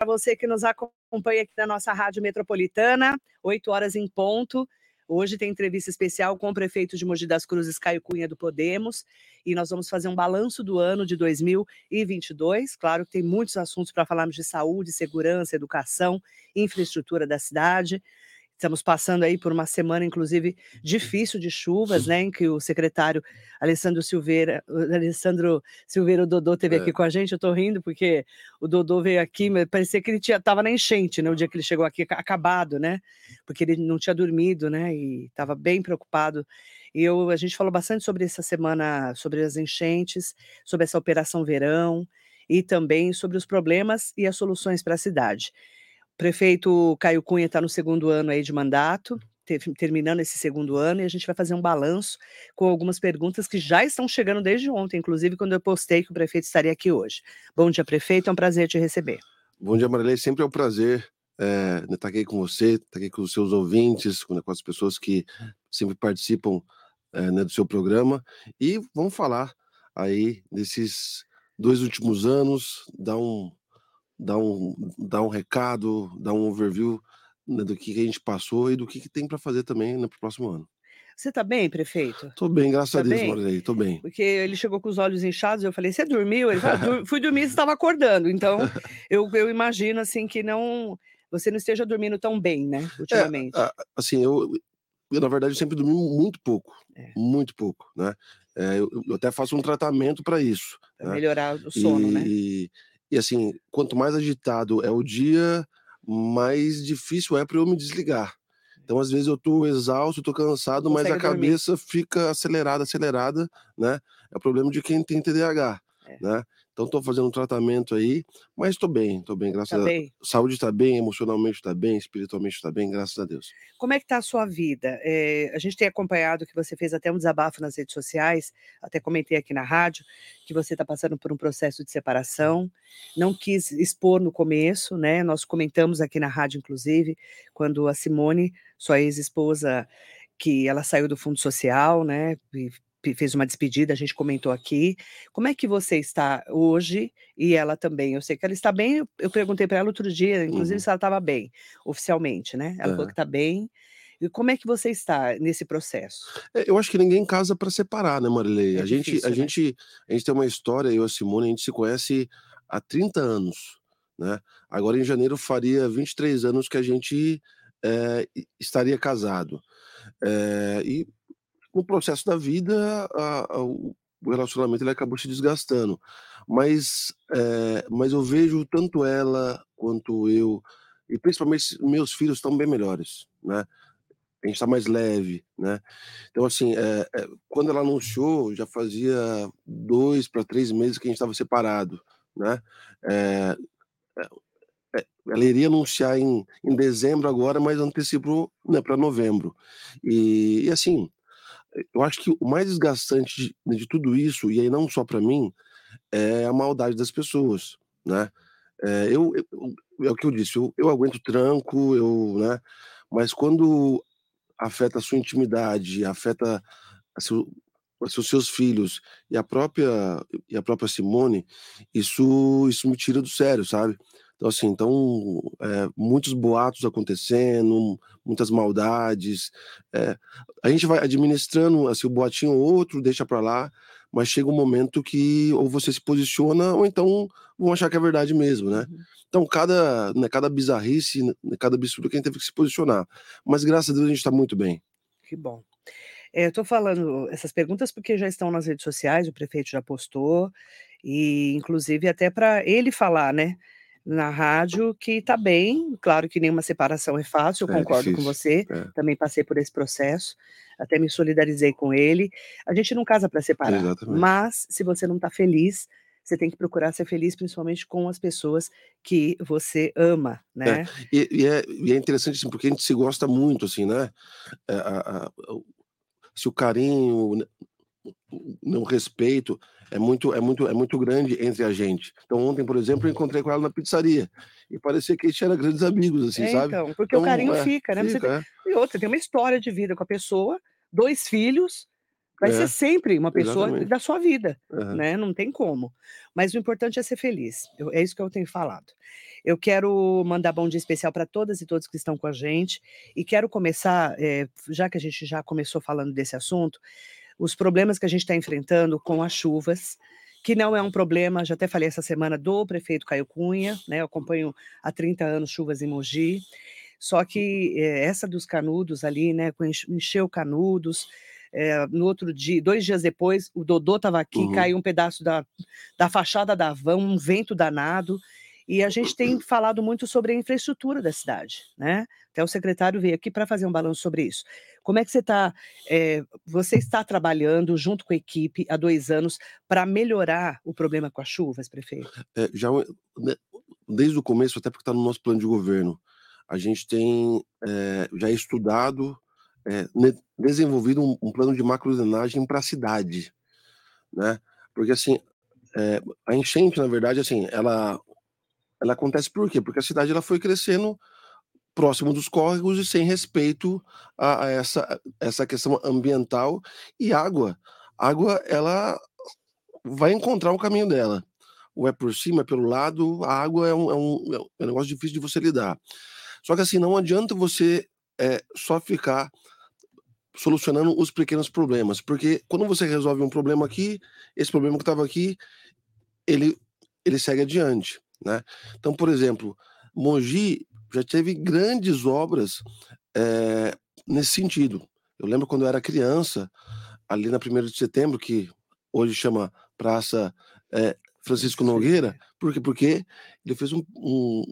para você que nos acompanha aqui na nossa Rádio Metropolitana, 8 horas em ponto. Hoje tem entrevista especial com o prefeito de Mogi das Cruzes, Caio Cunha, do Podemos, e nós vamos fazer um balanço do ano de 2022. Claro que tem muitos assuntos para falarmos de saúde, segurança, educação, infraestrutura da cidade. Estamos passando aí por uma semana, inclusive, difícil de chuvas, né? Em que o secretário Alessandro Silveira, Alessandro Silveira, o Dodô, esteve é. aqui com a gente. Eu estou rindo porque o Dodô veio aqui, mas parecia que ele estava na enchente, né? O dia que ele chegou aqui, acabado, né? Porque ele não tinha dormido, né? E estava bem preocupado. E eu, a gente falou bastante sobre essa semana, sobre as enchentes, sobre essa operação verão e também sobre os problemas e as soluções para a cidade prefeito Caio Cunha está no segundo ano aí de mandato, terminando esse segundo ano, e a gente vai fazer um balanço com algumas perguntas que já estão chegando desde ontem, inclusive quando eu postei que o prefeito estaria aqui hoje. Bom dia, prefeito, é um prazer te receber. Bom dia, Marilei, sempre é um prazer é, estar aqui com você, estar aqui com os seus ouvintes, com, com as pessoas que sempre participam é, né, do seu programa, e vamos falar aí desses dois últimos anos, dar um, dar um, dar um recado, dar um overview né, do que a gente passou e do que, que tem para fazer também no próximo ano. Você está bem, prefeito? Estou bem, graças tá a Deus, Marilei, estou bem. Porque ele chegou com os olhos inchados, eu falei, você dormiu? Ele falou, fui dormir, você estava acordando. Então, eu, eu imagino, assim, que não... Você não esteja dormindo tão bem, né, é, ultimamente. É, assim, eu, eu, na verdade, sempre dormi muito pouco, é. muito pouco, né? É, eu, eu, até faço um tratamento para isso. Para né? melhorar o sono, e, né? E assim, quanto mais agitado é o dia, mais difícil é para eu me desligar. Então, às vezes, eu tô exausto, tô cansado, mas a cabeça dormir. fica acelerada, acelerada, né? É o problema de quem tem TDAH, é. né? Então estou fazendo um tratamento aí, mas estou bem, estou bem, graças tá a Deus. Saúde está bem, emocionalmente está bem, espiritualmente está bem, graças a Deus. Como é que está a sua vida? É, a gente tem acompanhado que você fez até um desabafo nas redes sociais, até comentei aqui na rádio, que você está passando por um processo de separação, não quis expor no começo, né? Nós comentamos aqui na rádio, inclusive, quando a Simone, sua ex-esposa, que ela saiu do fundo social, né? E fez uma despedida, a gente comentou aqui. Como é que você está hoje? E ela também. Eu sei que ela está bem. Eu perguntei para ela outro dia, inclusive, uhum. se ela estava bem, oficialmente, né? Ela falou que está bem. E como é que você está nesse processo? É, eu acho que ninguém casa para separar, né, Marilei? É a, difícil, gente, a, né? gente, a gente tem uma história, eu e a Simone, a gente se conhece há 30 anos, né? Agora em janeiro faria 23 anos que a gente é, estaria casado. É, e no processo da vida, a, a, o relacionamento ele acabou se desgastando. Mas, é, mas eu vejo tanto ela quanto eu, e principalmente meus filhos estão bem melhores, né? A gente está mais leve, né? Então, assim, é, é, quando ela anunciou, já fazia dois para três meses que a gente estava separado, né? ela iria anunciar em, em dezembro agora, mas antecipou né, para novembro. E, e, assim, eu acho que o mais desgastante de, de tudo isso, e aí não só para mim, é a maldade das pessoas, né? É, eu, eu, é o que eu disse, eu, eu aguento tranco, eu, né? Mas quando afeta a sua intimidade, afeta a seu, os seus filhos e a própria e a própria Simone, isso isso me tira do sério, sabe? Então, assim, então, é, muitos boatos acontecendo, muitas maldades. É, a gente vai administrando, assim, o boatinho ou outro, deixa para lá, mas chega um momento que ou você se posiciona, ou então vão achar que é verdade mesmo, né? Uhum. Então, cada, né, cada bizarrice, né, cada absurdo que a gente teve que se posicionar. Mas, graças a Deus, a gente está muito bem. Que bom. É, eu estou falando essas perguntas porque já estão nas redes sociais, o prefeito já postou, e inclusive até para ele falar, né? Na rádio que está bem, claro que nenhuma separação é fácil, eu é concordo difícil. com você, é. também passei por esse processo, até me solidarizei com ele. A gente não casa para separar, Exatamente. mas se você não está feliz, você tem que procurar ser feliz, principalmente com as pessoas que você ama, né? É. E, e, é, e, é, interessante, assim, porque a gente se gosta muito, assim, né? É, a, a, se o carinho, né, o respeito, é muito, é muito, é muito grande entre a gente. Então ontem, por exemplo, eu encontrei com ela na pizzaria e parecia que a gente era grandes amigos, assim, é, sabe? Então, porque então, o carinho é, fica, né? Fica, tem... É. E outra, tem uma história de vida com a pessoa, dois filhos, vai É, ser sempre uma pessoa exatamente. da sua vida, Aham. né, não tem como. Mas o importante é ser feliz, eu é isso que eu tenho falado. Eu quero mandar bom dia especial para todas e todos que estão com a gente, e quero começar, eh, já que a gente já começou falando desse assunto, os problemas que a gente está enfrentando com as chuvas, que não é um problema, já até falei essa semana, do prefeito Caio Cunha, né, eu acompanho há 30 anos chuvas em Mogi, só que, eh, essa dos canudos ali, né, encheu Canudos, eh, no outro dia 2 dias depois, o Dodô estava aqui, Uhum. caiu um pedaço da da fachada da van, um vento danado, e a gente tem falado muito sobre a infraestrutura da cidade, né. Até o secretário veio aqui para fazer um balanço sobre isso. Como é que você está, eh, você está trabalhando junto com a equipe há 2 anos para melhorar o problema com as chuvas, prefeito? É, já né, desde o começo, até porque está no nosso plano de governo, a gente tem, eh, já estudado, eh, desenvolvido um um plano de macrodrenagem pra cidade, né. Porque assim, a enchente na verdade, assim, ela ela acontece por quê? Porque a cidade ela foi crescendo próximo dos córregos e sem respeito a a essa essa questão ambiental e água. Água ela vai encontrar o caminho dela, ou é por cima, é pelo lado, a água é um é um é um negócio difícil de você lidar. Só que assim, não adianta você, eh, só ficar solucionando os pequenos problemas, porque quando você resolve um problema aqui, esse problema que estava aqui, ele ele segue adiante, né. Então, por exemplo, Mogi já teve grandes obras, eh, nesse sentido. Eu lembro quando eu era criança, ali na 1º de setembro, que hoje chama Praça, eh, Francisco Nogueira, por quê? Porque ele fez um um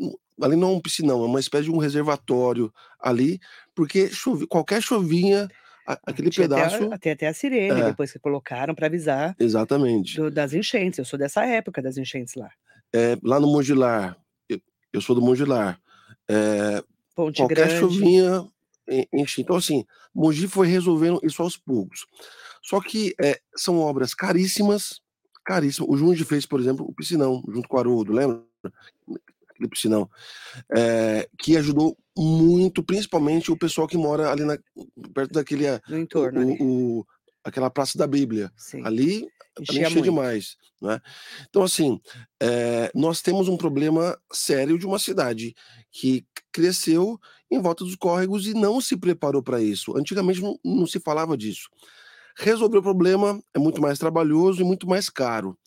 um ali não é um piscinão, é uma espécie de um reservatório ali, porque chove qualquer chuvinha, a aquele Tinha até pedaço a tem até a sirene É. depois que colocaram para avisar Exatamente. do das enchentes, eu sou dessa época das enchentes lá. Eh, lá no Mongilar, eu sou do Mongilar, eh, Ponte qualquer Grande. chuvinha en enchia. Então assim, Mogi foi resolvendo isso aos poucos. Só que, eh, são obras caríssimas, caríssimas. O Junge fez, por exemplo, o piscinão, junto com o Haroldo, lembra? Aquele piscinão, eh, que ajudou muito, principalmente o pessoal que mora ali na perto daquele No entorno o o aquela Praça da Bíblia. Sim. Ali Enchia enchia demais, né. Então assim, eh, nós temos um problema sério de uma cidade que cresceu em volta dos córregos e não se preparou para isso. Antigamente não não se falava disso. Resolver o problema é muito mais trabalhoso e muito mais caro.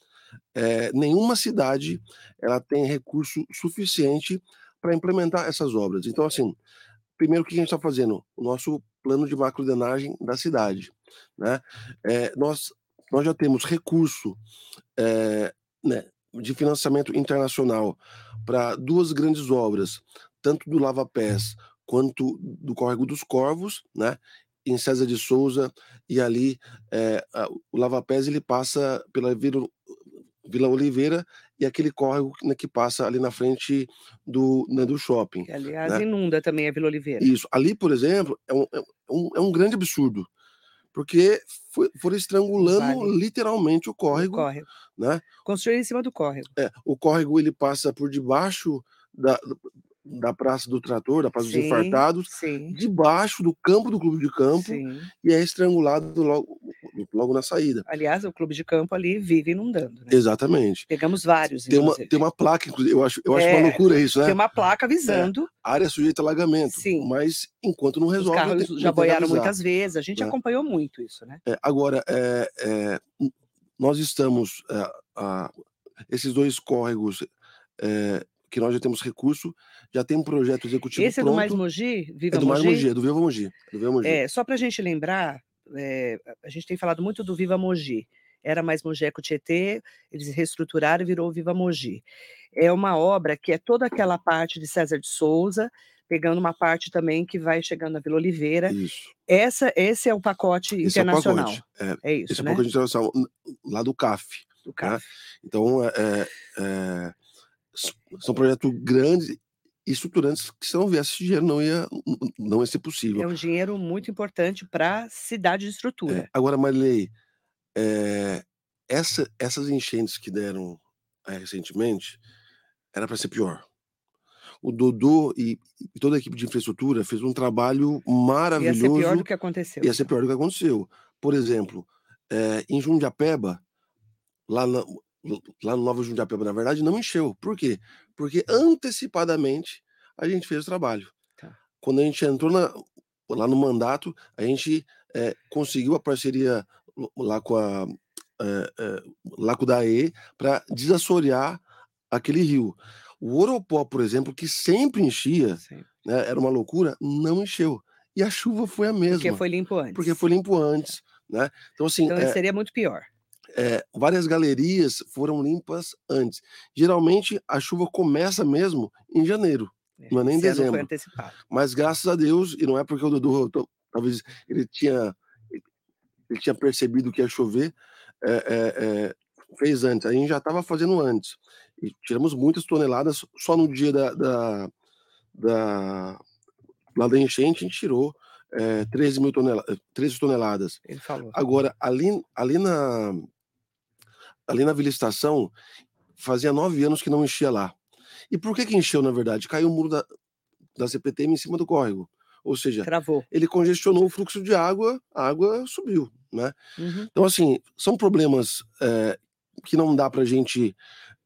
Eh, nenhuma cidade, ela tem recurso suficiente para implementar essas obras. Então assim, primeiro o que a gente está fazendo? O nosso plano de macrodrenagem da cidade, né. Eh, nós nós já temos recurso, eh, né, de financiamento internacional para 2 grandes obras, tanto do lava-pés quanto do Córrego dos Corvos, né, em César de Souza, e ali, a o lava-pés ele passa pela Vila Vila Oliveira e aquele córrego, né, que passa ali na frente do, né, do shopping, Que aliás né. inunda também a Vila Oliveira. Isso. Ali, por exemplo, é um é um é um grande absurdo, porque fo foram estrangulando Vale. literalmente o O córrego, córrego. né. Construíram em cima do córrego. É, o córrego ele passa por debaixo da da Praça do Trator, da Praça dos Sim, Enfartados, sim. debaixo do campo do clube de campo, Sim. e é estrangulado logo logo na saída. Aliás, o clube de campo ali vive inundando, né. Exatamente. Pegamos vários, Tem uma tem uma placa inclusive, eu acho eu acho uma É, loucura isso, né. tem uma placa É, avisando. área sujeita a alagamento, Sim. mas enquanto não Os resolve, carros tem já boiaram muitas vezes, a gente né. acompanhou muito isso, né. É, agora, n nós estamos, a esses 2 córregos, eh, que nós já temos recurso, já tem um projeto executivo Esse é do Mais pronto. Mogi? Viva É do Mais Mogi? É do Viva Mogi, do Viva Mogi. É, só pra gente lembrar, eh, a gente tem falado muito do Viva Mogi. Era Mais Mogi Eco Tietê, eles reestruturaram e virou Viva Mogi. É uma obra que é toda aquela parte de César de Souza, pegando uma parte também que vai chegando na Vila Oliveira. Isso. Essa esse é o pacote Esse é o internacional. pacote. É, É isso, esse é o né? pacote internacional, lá do CAF, Do né. CAF. Então, eh eh eh, s são projetos grandes e estruturantes que se não viesse esse dinheiro não ia não ia ser É possível. um dinheiro muito importante pra cidade de É. estrutura. Agora, Marilei, eh, essa essas enchentes que deram, eh, recentemente, era pra ser pior. O Dodô e e toda a equipe de infraestrutura fez um trabalho Ia ser pior maravilhoso do que aconteceu. ia ser pior do que aconteceu, por exemplo, é, em Jundiapeba, lá, na, lá no Nova Jundiapeba, na verdade, não encheu. Por quê? Porque antecipadamente a gente fez o trabalho. Tá. Quando a gente entrou na, lá no mandato, a gente é, conseguiu a parceria lá com a é, é, lá com o DAE para desassorear aquele rio. O Oropó, por exemplo, que sempre enchia, né, era uma loucura, não encheu. E a chuva foi a mesma. Porque foi limpo antes. Porque foi limpo antes. Né? Então, assim, então, é, seria muito pior. É, várias galerias foram limpas antes. Geralmente, a chuva começa mesmo em janeiro, é, não é nem em dezembro. Mas graças a Deus, e não é porque o Dudu, talvez ele tinha, ele tinha percebido que ia chover, é, fez antes. A gente já estava fazendo antes. E tiramos muitas toneladas só no dia da, da, da, lá da enchente, a gente tirou é, 13, mil toneladas, 13 toneladas. Ele falou. Agora, ali, ali, na, ali na Vila Estação, fazia nove anos que não enchia lá. E por que que encheu, na verdade? Caiu o muro da, da CPTM em cima do córrego. Ou seja, Travou. ele congestionou o fluxo de água, a água subiu, né? Uhum. Então, assim, são problemas é, que não dá para a gente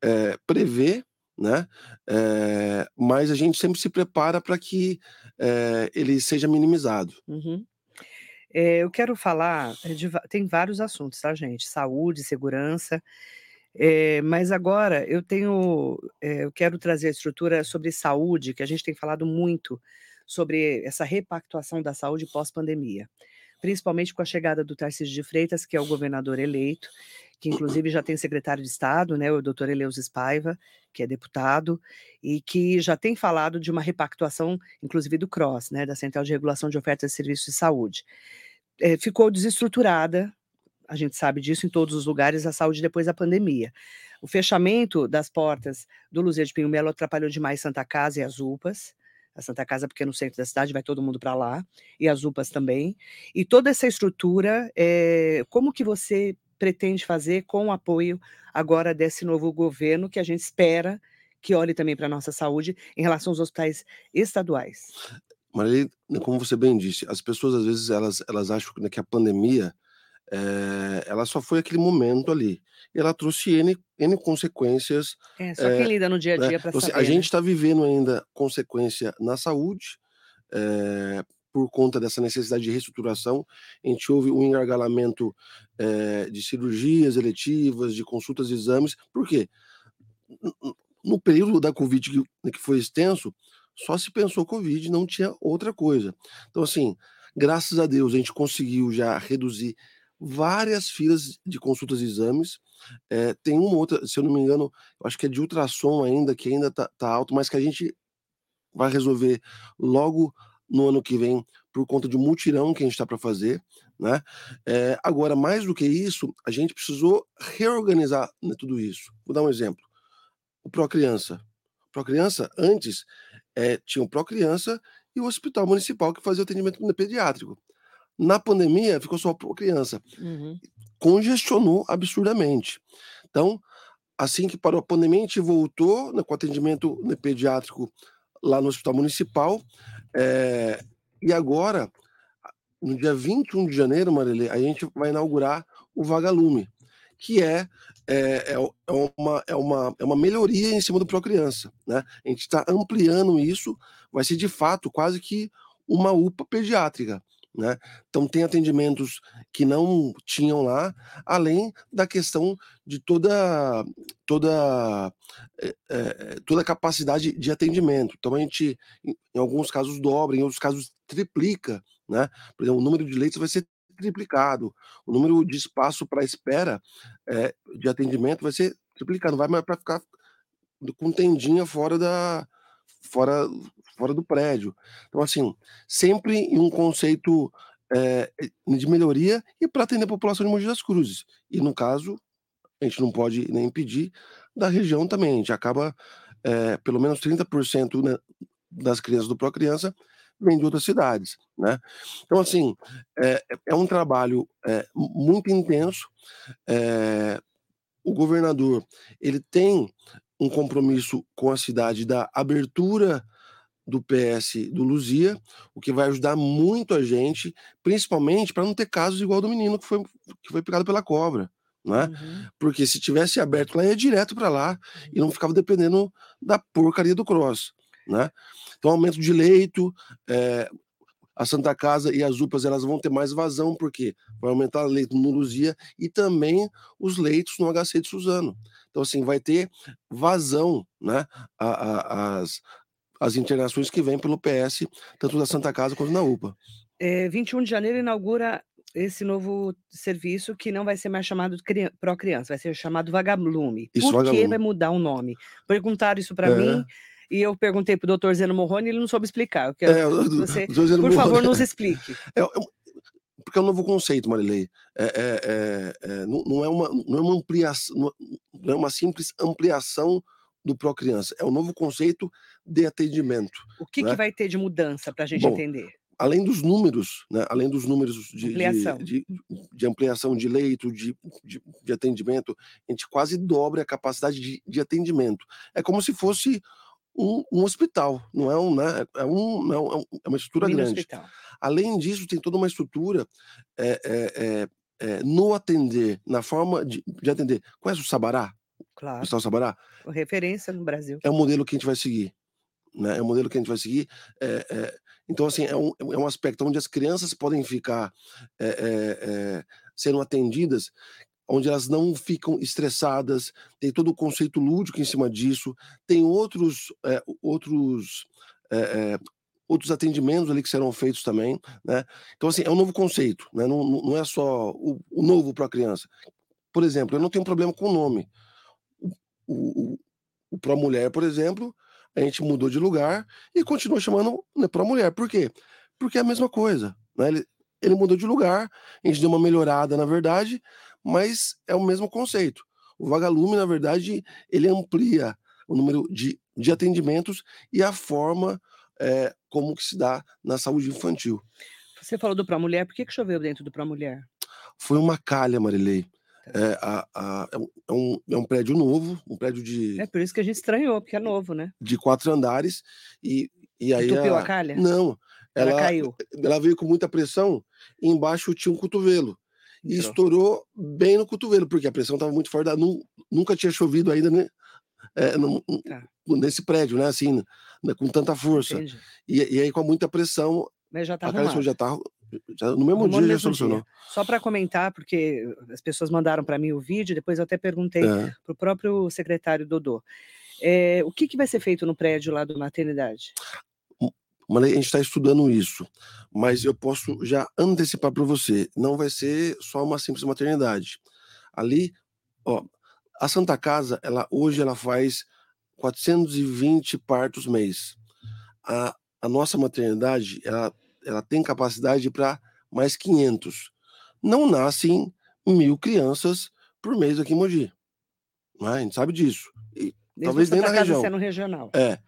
é, prever, né? É, mas a gente sempre se prepara para que é, ele seja minimizado. Uhum. É, eu quero falar de, tem vários assuntos, tá, gente? Saúde, segurança. É, mas agora eu tenho, é, eu quero trazer a estrutura sobre saúde, que a gente tem falado muito sobre essa repactuação da saúde pós-pandemia, principalmente com a chegada do Tarcísio de Freitas, que é o governador eleito, que inclusive já tem secretário de Estado, né, o doutor Eleusis Paiva, que é deputado, e que já tem falado de uma repactuação, inclusive do CROSS, né, da Central de Regulação de Ofertas de Serviços de Saúde. É, ficou desestruturada, a gente sabe disso em todos os lugares, a saúde depois da pandemia. O fechamento das portas do Luzia de Pinho Melo atrapalhou demais Santa Casa e as UPAs, a Santa Casa, porque é no centro da cidade, vai todo mundo para lá, e as UPAs também. E toda essa estrutura, é, como que você pretende fazer com o apoio agora desse novo governo que a gente espera que olhe também para a nossa saúde em relação aos hospitais estaduais. Maria, como você bem disse, as pessoas às vezes elas, elas acham que a pandemia é, ela só foi aquele momento ali. E ela trouxe N, N consequências. É, só quem é, lida no dia a dia né? para então, saber. A gente está né? vivendo ainda consequência na saúde, é, por conta dessa necessidade de reestruturação, a gente houve um engargalamento é, de cirurgias eletivas, de consultas e exames. Por quê? No período da Covid, que, né, que foi extenso, só se pensou Covid, não tinha outra coisa. Então, assim, graças a Deus, a gente conseguiu já reduzir várias filas de consultas e exames. É, tem uma outra, se eu não me engano, acho que é de ultrassom ainda, que ainda está tá alto, mas que a gente vai resolver logo no ano que vem por conta de um mutirão que a gente está para fazer. Né? É, agora, mais do que isso, a gente precisou reorganizar né, tudo isso. Vou dar um exemplo. O Procriança. O Procriança, antes, é, tinha o Procriança e o Hospital Municipal que fazia atendimento pediátrico. Na pandemia, ficou só a criança. Uhum. Congestionou absurdamente. Então, assim que parou a pandemia, a gente voltou né, com atendimento né, pediátrico lá no Hospital Municipal. É, e agora, no dia 21 de janeiro, Marilê, a gente vai inaugurar o Vagalume, que é, é, é, é, uma, é, uma, é uma melhoria em cima do Procriança. Né? A gente está ampliando isso, vai ser de fato quase que uma UPA pediátrica. Né? Então tem atendimentos que não tinham lá, além da questão de toda toda é, toda a capacidade de atendimento. Então a gente, em, alguns casos dobra, em outros casos triplica, né? Por exemplo, o número de leitos vai ser triplicado, o número de espaço para espera é, de atendimento vai ser triplicado, não vai mais para ficar com tendinha fora da fora fora do prédio. Então, assim, sempre em um conceito é, de melhoria e para atender a população de Mogi das Cruzes. E, no caso, a gente não pode nem impedir da região também. A gente acaba, é, pelo menos 30% né, das crianças do Pro Criança vem de outras cidades, né? Então, assim, é, é um trabalho é, muito intenso. É, o governador, ele tem um compromisso com a cidade da abertura do PS do Luzia, o que vai ajudar muito a gente, principalmente para não ter casos igual do menino que foi, que foi picado pela cobra. Né? Uhum. Porque se tivesse aberto lá, ia direto para lá e não ficava dependendo da porcaria do cross. Né? Então, aumento de leito, é, a Santa Casa e as UPAs elas vão ter mais vazão, porque vai aumentar o leito no Luzia e também os leitos no HC de Suzano. Então, assim, vai ter vazão, né? A, a, as, as internações que vêm pelo PS, tanto da Santa Casa quanto na UPA. É, 21 de janeiro inaugura esse novo serviço que não vai ser mais chamado Pro Criança, vai ser chamado Vagalume. Isso, Por vagalume. que vai mudar o nome? Perguntaram isso para é. mim e eu perguntei para o doutor Zeno Morrone e ele não soube explicar. Eu é, você, por Morrone, favor, nos explique. É, é, porque é um novo conceito, Marilei. É, é, é, é não, não, é uma, não é uma ampliação, não é uma simples ampliação do Pro Criança. É um novo conceito de atendimento. O que, né? que vai ter de mudança para a gente Bom, entender? Além dos números, né? além dos números de ampliação de, de, de, ampliação de leito, de, de, de, atendimento, a gente quase dobra a capacidade de, de atendimento. É como se fosse um, um hospital, não é um, né? É, um, é, um, é uma estrutura Mini grande. Hospital. Além disso, tem toda uma estrutura é, é, é, no atender, na forma de, de atender. Conhece o Sabará? Claro. O Hospital Sabará? Referência no Brasil. É o modelo que a gente vai seguir. Né? É o modelo que a gente vai seguir. É, é, então, assim, é um, é um aspecto onde as crianças podem ficar é, sendo atendidas onde elas não ficam estressadas, tem todo o conceito lúdico em cima disso, tem outros, é, outros, é, é, outros atendimentos ali que serão feitos também, né? Então, assim, é um novo conceito, né? Não, não é só o, o novo para a criança. Por exemplo, eu não tenho problema com o nome. O, o, o Mulher, por exemplo, a gente mudou de lugar e continua chamando né, Pro Mulher. Por quê? Porque é a mesma coisa, né? Ele, ele mudou de lugar, a gente deu uma melhorada, na verdade, mas é o mesmo conceito. O vagalume, na verdade, ele amplia o número de, de atendimentos e a forma é, como que se dá na saúde infantil. Você falou do Pro Mulher, por que, que choveu dentro do Pro Mulher? Foi uma calha, Marilei. Tá. É, a, a, é, é, um, é um prédio novo, um prédio de. É por isso que a gente estranhou, porque é novo, né? De quatro andares. E, e aí. Entupiu a, a calha? Não. Ela, ela, caiu. Ela veio com muita pressão e embaixo tinha um cotovelo e Entrou. estourou bem no cotovelo, porque a pressão estava muito forte, nunca tinha chovido ainda né, é, no, tá. nesse prédio, né? Assim, né, com tanta força. E, e, aí, com muita pressão, Mas já tá a já está no mesmo dia no já solucionou. Dia. Só para comentar, porque as pessoas mandaram para mim o vídeo, depois eu até perguntei é. para o próprio secretário Dodô. É, o que, que vai ser feito no prédio lá do maternidade? Mas a gente está estudando isso. Mas eu posso já antecipar para você: não vai ser só uma simples maternidade. Ali, ó, a Santa Casa, ela hoje ela faz 420 partos mês. A, a nossa maternidade, ela, ela tem capacidade para mais 500. Não nascem mil crianças por mês aqui em Mogi. Né? A gente sabe disso. E, talvez nem na região. Sendo regional. É.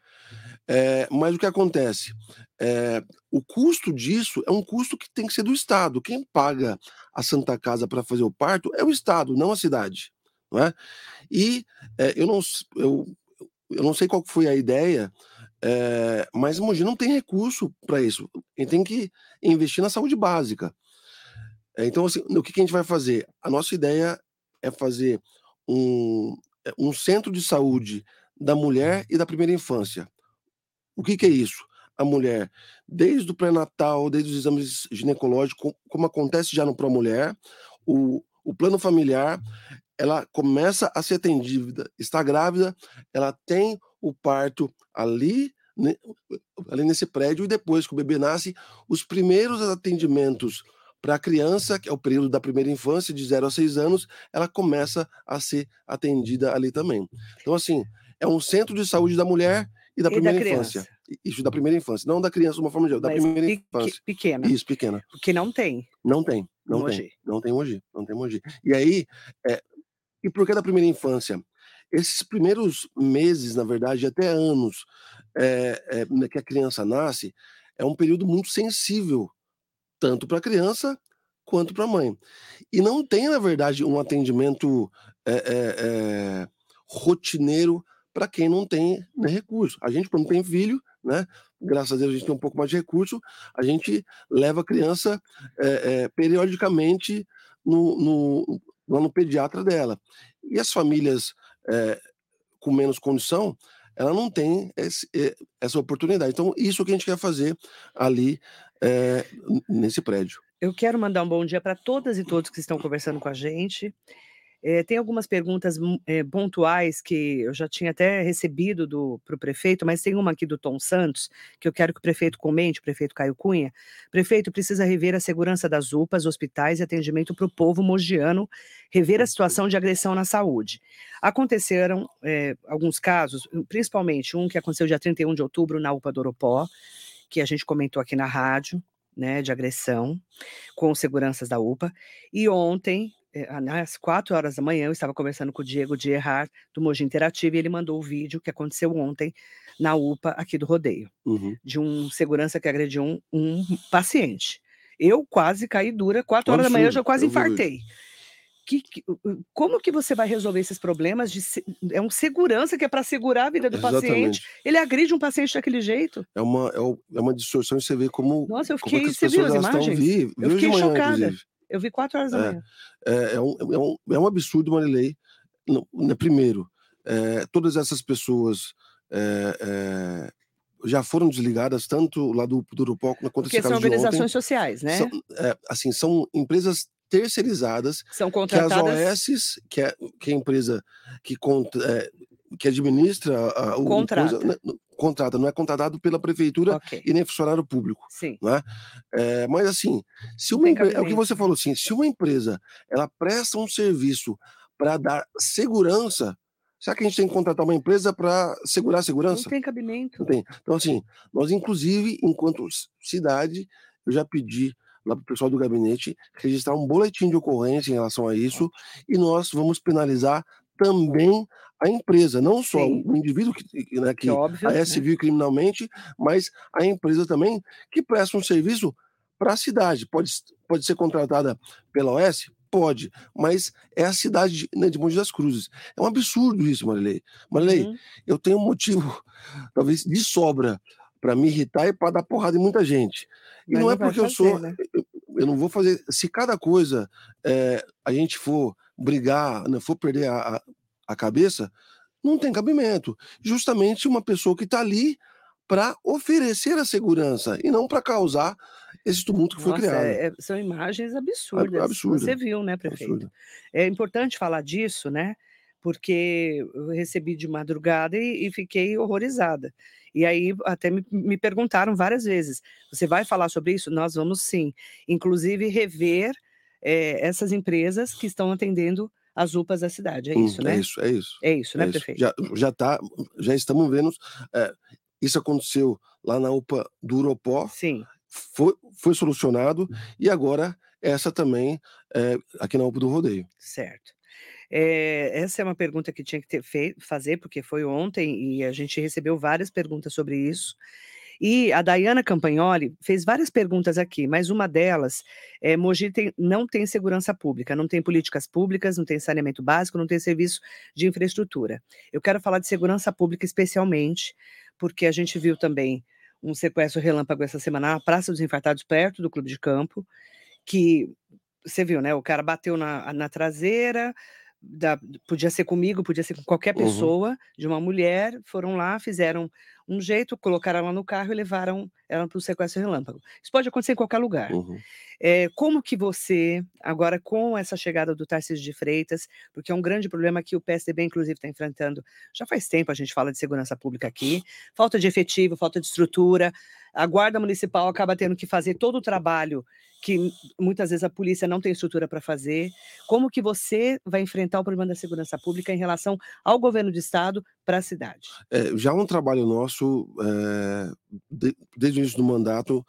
É, mas o que acontece? É, o custo disso é um custo que tem que ser do Estado. Quem paga a Santa Casa para fazer o parto é o Estado, não a cidade. Não é? E é, eu, não, eu, eu não sei qual foi a ideia, é, mas Mogi não tem recurso para isso. A gente tem que investir na saúde básica. É, então, assim, o que, que a gente vai fazer? A nossa ideia é fazer um, um centro de saúde da mulher e da primeira infância. O que, que é isso? A mulher, desde o pré-natal, desde os exames ginecológicos, como acontece já no Pró-Mulher, o, o plano familiar, ela começa a ser atendida, está grávida, ela tem o parto ali, ali nesse prédio, e depois que o bebê nasce, os primeiros atendimentos para a criança, que é o período da primeira infância, de 0 a 6 anos, ela começa a ser atendida ali também. Então, assim, é um centro de saúde da mulher e da e primeira da infância. Isso, da primeira infância. Não da criança de uma forma geral, da Mas primeira pe infância. Pequena. Isso, pequena. Porque não tem. Não tem. Não tem. Não tem emoji. Não tem emoji. E aí, é, e por que da primeira infância? Esses primeiros meses, na verdade, até anos é, é, que a criança nasce, é um período muito sensível, tanto para a criança quanto para a mãe. E não tem, na verdade, um atendimento rotineiro para quem não tem né, recurso. A gente, quando tem filho, né? Graças a Deus a gente tem um pouco mais de recurso, a gente leva a criança é, é, periodicamente no, no, lá no pediatra dela. E as famílias é, com menos condição, ela não tem esse, essa oportunidade. Então, isso que a gente quer fazer ali é, nesse prédio. Eu quero mandar um bom dia para todas e todos que estão conversando com a gente. É, tem algumas perguntas é, pontuais que eu já tinha até recebido para o prefeito, mas tem uma aqui do Tom Santos, que eu quero que o prefeito comente, o prefeito Caio Cunha. Prefeito, precisa rever a segurança das UPAs, hospitais e atendimento para o povo mogiano, rever a situação de agressão na saúde. Aconteceram é, alguns casos, principalmente um que aconteceu dia 31 de outubro na UPA do Oropó, que a gente comentou aqui na rádio, né, de agressão com seguranças da UPA. E ontem, às quatro horas da manhã, eu estava conversando com o Diego de Errar, do Mogi Interativo, e ele mandou o vídeo que aconteceu ontem na UPA aqui do Rodeio, uhum. de um segurança que agrediu um, um, paciente. Eu quase caí dura, quatro horas da manhã eu já quase infartei que, que, como que você vai resolver esses problemas? De, é um segurança que é para segurar a vida do Exatamente. paciente. Ele agride um paciente daquele jeito. É uma, é, é uma distorção e você vê como. Nossa, eu fiquei. É você viu as imagens? Vi, eu fiquei manhã, chocada. Inclusive. Eu vi quatro horas da é, manhã. É, é, um, é, um, é um absurdo, Marilei. No, primeiro, é, todas essas pessoas é, é, já foram desligadas, tanto lá do, do Urupoco quanto Porque são organizações ontem, sociais, né? São, é, assim, são empresas terceirizadas, São contratadas... que as OS, que é, que é a empresa que, é, que administra a, o contrata. Coisa, né, contrata, não é contratado pela prefeitura okay. e nem funcionário público. Sim. Né? É, mas assim, se uma empresa, é o que você falou assim, se uma empresa ela presta um serviço para dar segurança, será que a gente tem que contratar uma empresa para segurar a segurança? Não tem cabimento. Não tem. Então assim, nós inclusive enquanto cidade, eu já pedi lá para o pessoal do gabinete registrar um boletim de ocorrência em relação a isso e nós vamos penalizar também a empresa, não só Sim. o indivíduo que, né, que, que óbvio, é civil né? criminalmente, mas a empresa também que presta um serviço para a cidade. Pode, pode ser contratada pela OS? Pode, mas é a cidade né, de Monte das Cruzes. É um absurdo isso, Marilei. Marilei, uhum. eu tenho um motivo, talvez de sobra, para me irritar e para dar porrada em muita gente. E não, não é porque fazer, eu sou. Né? Eu, eu, não vou fazer. Se cada coisa é, a gente for brigar, né, for perder a, a, cabeça, não tem cabimento. Justamente uma pessoa que está ali para oferecer a segurança e não para causar esse tumulto que Nossa, foi criado. É, são imagens absurdas. Absurdo. Você viu, né, prefeito? Absurdo. É importante falar disso, né? Porque eu recebi de madrugada e, e fiquei horrorizada. E aí até me, me perguntaram várias vezes: você vai falar sobre isso? Nós vamos sim. Inclusive rever é, essas empresas que estão atendendo as UPAs da cidade. É hum, isso, hum, né? É isso, é isso. É isso, né, é prefeito? Já, já, tá, já estamos vendo. É, isso aconteceu lá na UPA do Uropó. Sim. Foi, foi solucionado e agora essa também é, aqui na UPA do Rodeio. Certo. É, essa é uma pergunta que tinha que ter feito, fazer, porque foi ontem e a gente recebeu várias perguntas sobre isso. E a Dayana Campagnoli fez várias perguntas aqui, mas uma delas é: Mogi tem, não tem segurança pública, não tem políticas públicas, não tem saneamento básico, não tem serviço de infraestrutura. Eu quero falar de segurança pública especialmente, porque a gente viu também um sequestro relâmpago essa semana na Praça dos Infartados, perto do Clube de Campo, que você viu, né? O cara bateu na, na traseira, da, podia ser comigo, podia ser com qualquer uhum. pessoa, uhum. de uma mulher, foram lá, fizeram um jeito, colocaram ela no carro e levaram ela para o sequestro relâmpago. Isso pode acontecer em qualquer lugar. Uhum. É, como que você, agora com essa chegada do Tarcísio de Freitas, porque é um grande problema que o PSDB, inclusive, está enfrentando, já faz tempo a gente fala de segurança pública aqui, falta de efetivo, falta de estrutura, a Guarda Municipal acaba tendo que fazer todo o trabalho que muitas vezes a polícia não tem estrutura para fazer. Como que você vai enfrentar o problema da segurança pública em relação ao governo de estado para a cidade? É, já um trabalho nosso é, de, desde o início do mandato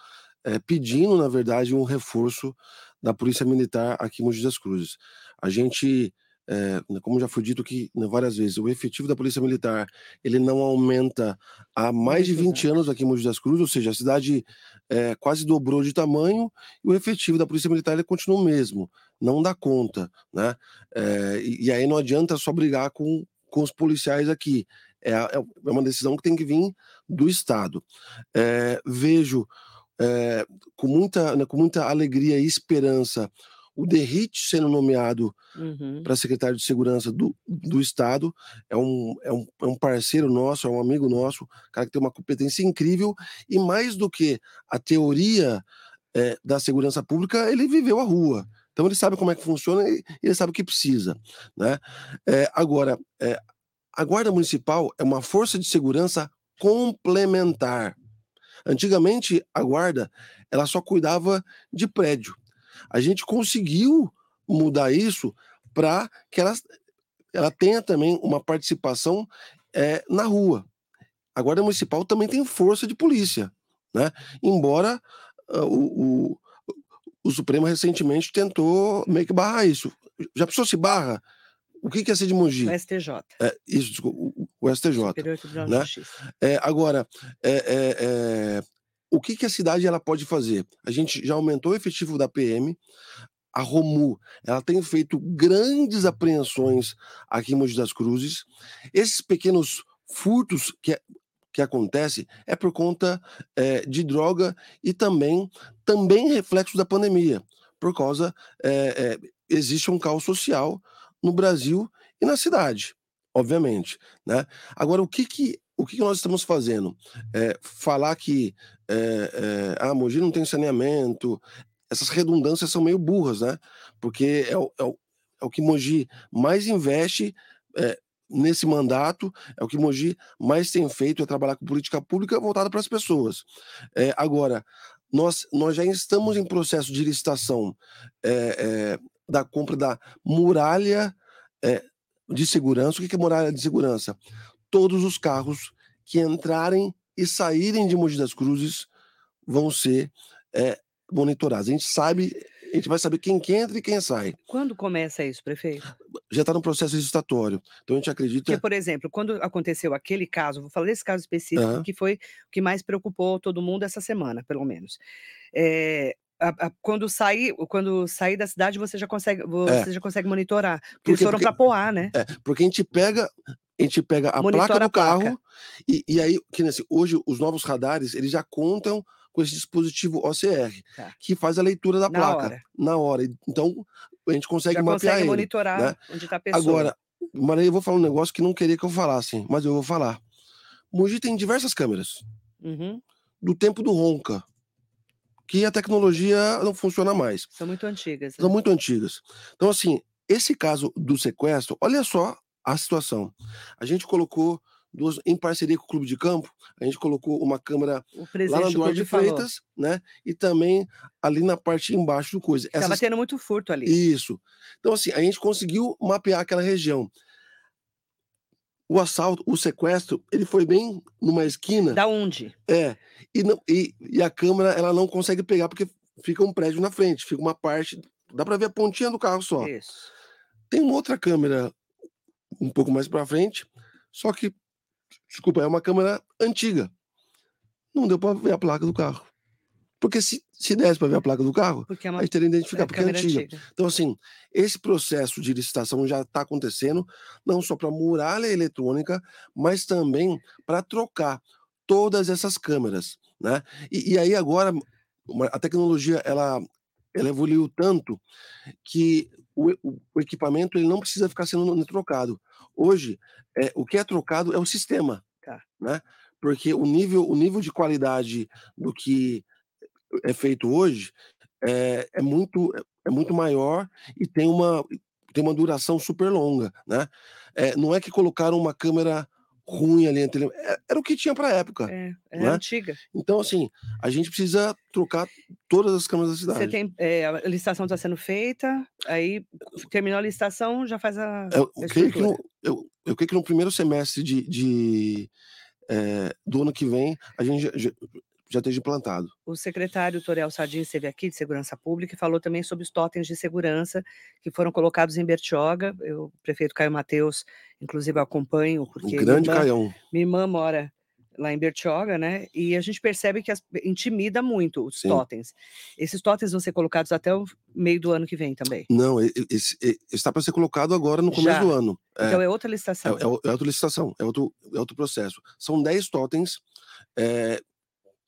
é, pedindo, na verdade, um reforço da polícia militar aqui em Mogi das Cruzes. A gente é, como já foi dito aqui né, várias vezes, o efetivo da Polícia Militar ele não aumenta há mais de 20 anos aqui em Mogi das Cruzes, ou seja, a cidade é, quase dobrou de tamanho e o efetivo da Polícia Militar ele continua o mesmo, não dá conta, né? É, e, aí não adianta só brigar com, com os policiais aqui, é, é uma decisão que tem que vir do Estado. É, vejo é, com, muita, né, com muita alegria e esperança o Derrite sendo nomeado uhum. para secretário de Segurança do, do Estado. É um, é, um, é um parceiro nosso, é um amigo nosso, cara que tem uma competência incrível. E mais do que a teoria é, da segurança pública, ele viveu a rua. Então ele sabe como é que funciona e ele sabe o que precisa. Né? É, agora, é, a Guarda Municipal é uma força de segurança complementar. Antigamente, a guarda ela só cuidava de prédio. A gente conseguiu mudar isso para que ela, ela tenha também uma participação é, na rua. A Guarda Municipal também tem força de polícia, né? Embora uh, o, o, o, Supremo recentemente tentou meio que barrar isso. Já precisou se barra? O que, que é ser de Mogi? O STJ. É, isso, desculpa, o, o STJ. Superior Tribunal né? de Justiça. É, agora, é, é, é o que, que a cidade ela pode fazer? A gente já aumentou o efetivo da PM, a Romu, ela tem feito grandes apreensões aqui em Mogi das Cruzes. Esses pequenos furtos que, que acontecem é por conta é, de droga e também, também reflexo da pandemia, por causa é, é, existe um caos social no Brasil e na cidade, obviamente, né? Agora, o que que o que nós estamos fazendo? É, falar que é, é, ah, Mogi não tem saneamento, essas redundâncias são meio burras, né? Porque é o, é o, é o que Mogi mais investe é, nesse mandato, é o que Mogi mais tem feito, é trabalhar com política pública voltada para as pessoas. É, agora, nós, nós já estamos em processo de licitação é, da compra da muralha de segurança. O que é muralha de segurança? Todos os carros que entrarem e saírem de Mogi das Cruzes vão ser é, monitorados. A gente sabe, a gente vai saber quem, quem entra e quem sai. Quando começa isso, prefeito? Já está no processo licitatório. Então a gente acredita. Porque, por exemplo, quando aconteceu aquele caso, vou falar desse caso específico, uhum. que foi o que mais preocupou todo mundo essa semana, pelo menos. É, a, a, quando sair quando sair da cidade você já consegue você é. já consegue monitorar porque, porque eles foram para Poá né é porque a gente pega a gente pega a Monitora placa do carro placa. E, e aí, que assim, hoje os novos radares, eles já contam com esse dispositivo OCR, tá. que faz a leitura da na placa hora. na hora. Então, a gente consegue já mapear consegue ele, monitorar né? onde está a pessoa. Agora, Maria, eu vou falar um negócio que não queria que eu falasse, mas eu vou falar. Mogi tem diversas câmeras. Uhum. Do tempo do Ronca, que a tecnologia não funciona mais. São muito antigas. Né? São muito antigas. Então, assim, esse caso do sequestro, olha só a situação. A gente colocou duas, em parceria com o Clube de Campo, a gente colocou uma câmera lá na Duarte de Freitas, né? E também ali na parte embaixo do coisa. Estava Essas... tendo muito furto ali. Isso. Então, assim, a gente conseguiu mapear aquela região. O assalto, o sequestro, ele foi bem numa esquina. Da onde? É. E, não, e, e a câmera, ela não consegue pegar porque fica um prédio na frente, fica uma parte. Dá para ver a pontinha do carro só. Isso. Tem uma outra câmera um pouco mais para frente, só que, desculpa, é uma câmera antiga. Não deu para ver a placa do carro. Porque se, se desse para ver a placa do carro, porque é uma, a gente teria identificado, é porque é antiga. antiga. Então, assim, esse processo de licitação já está acontecendo, não só para muralha eletrônica, mas também para trocar todas essas câmeras. Né? E, e aí agora a tecnologia ela, ela evoluiu tanto que o, o, equipamento ele não precisa ficar sendo trocado. Hoje, é, o que é trocado é o sistema, tá. né? Porque o nível, o nível de qualidade do que é feito hoje é, é muito, é muito maior e tem uma, tem uma duração super longa, né? É, não é que colocaram uma câmera ruim ali. É, era o que tinha para a época. É, é né? antiga. Então, assim, a gente precisa trocar todas as câmeras da cidade. Você tem, é, a licitação está sendo feita, aí terminou a licitação, já faz a. Eu, a creio, que no, eu, eu creio que no primeiro semestre de, de é, do ano que vem, a gente já, já esteja implantado. O secretário Toriel Sardinha esteve aqui de Segurança Pública e falou também sobre os totens de segurança que foram colocados em Bertioga. Eu, o prefeito Caio Mateus, inclusive, acompanho, porque. Um grande minha irmã, Caião. Minha irmã mora lá em Bertioga, né? E a gente percebe que as, intimida muito os Sim. totens. Esses totens vão ser colocados até o meio do ano que vem também. Não, esse, esse está para ser colocado agora no começo Já. do ano. Então é, é outra licitação. É, é, é, outra licitação, é outro, é outro processo. São 10 totens é,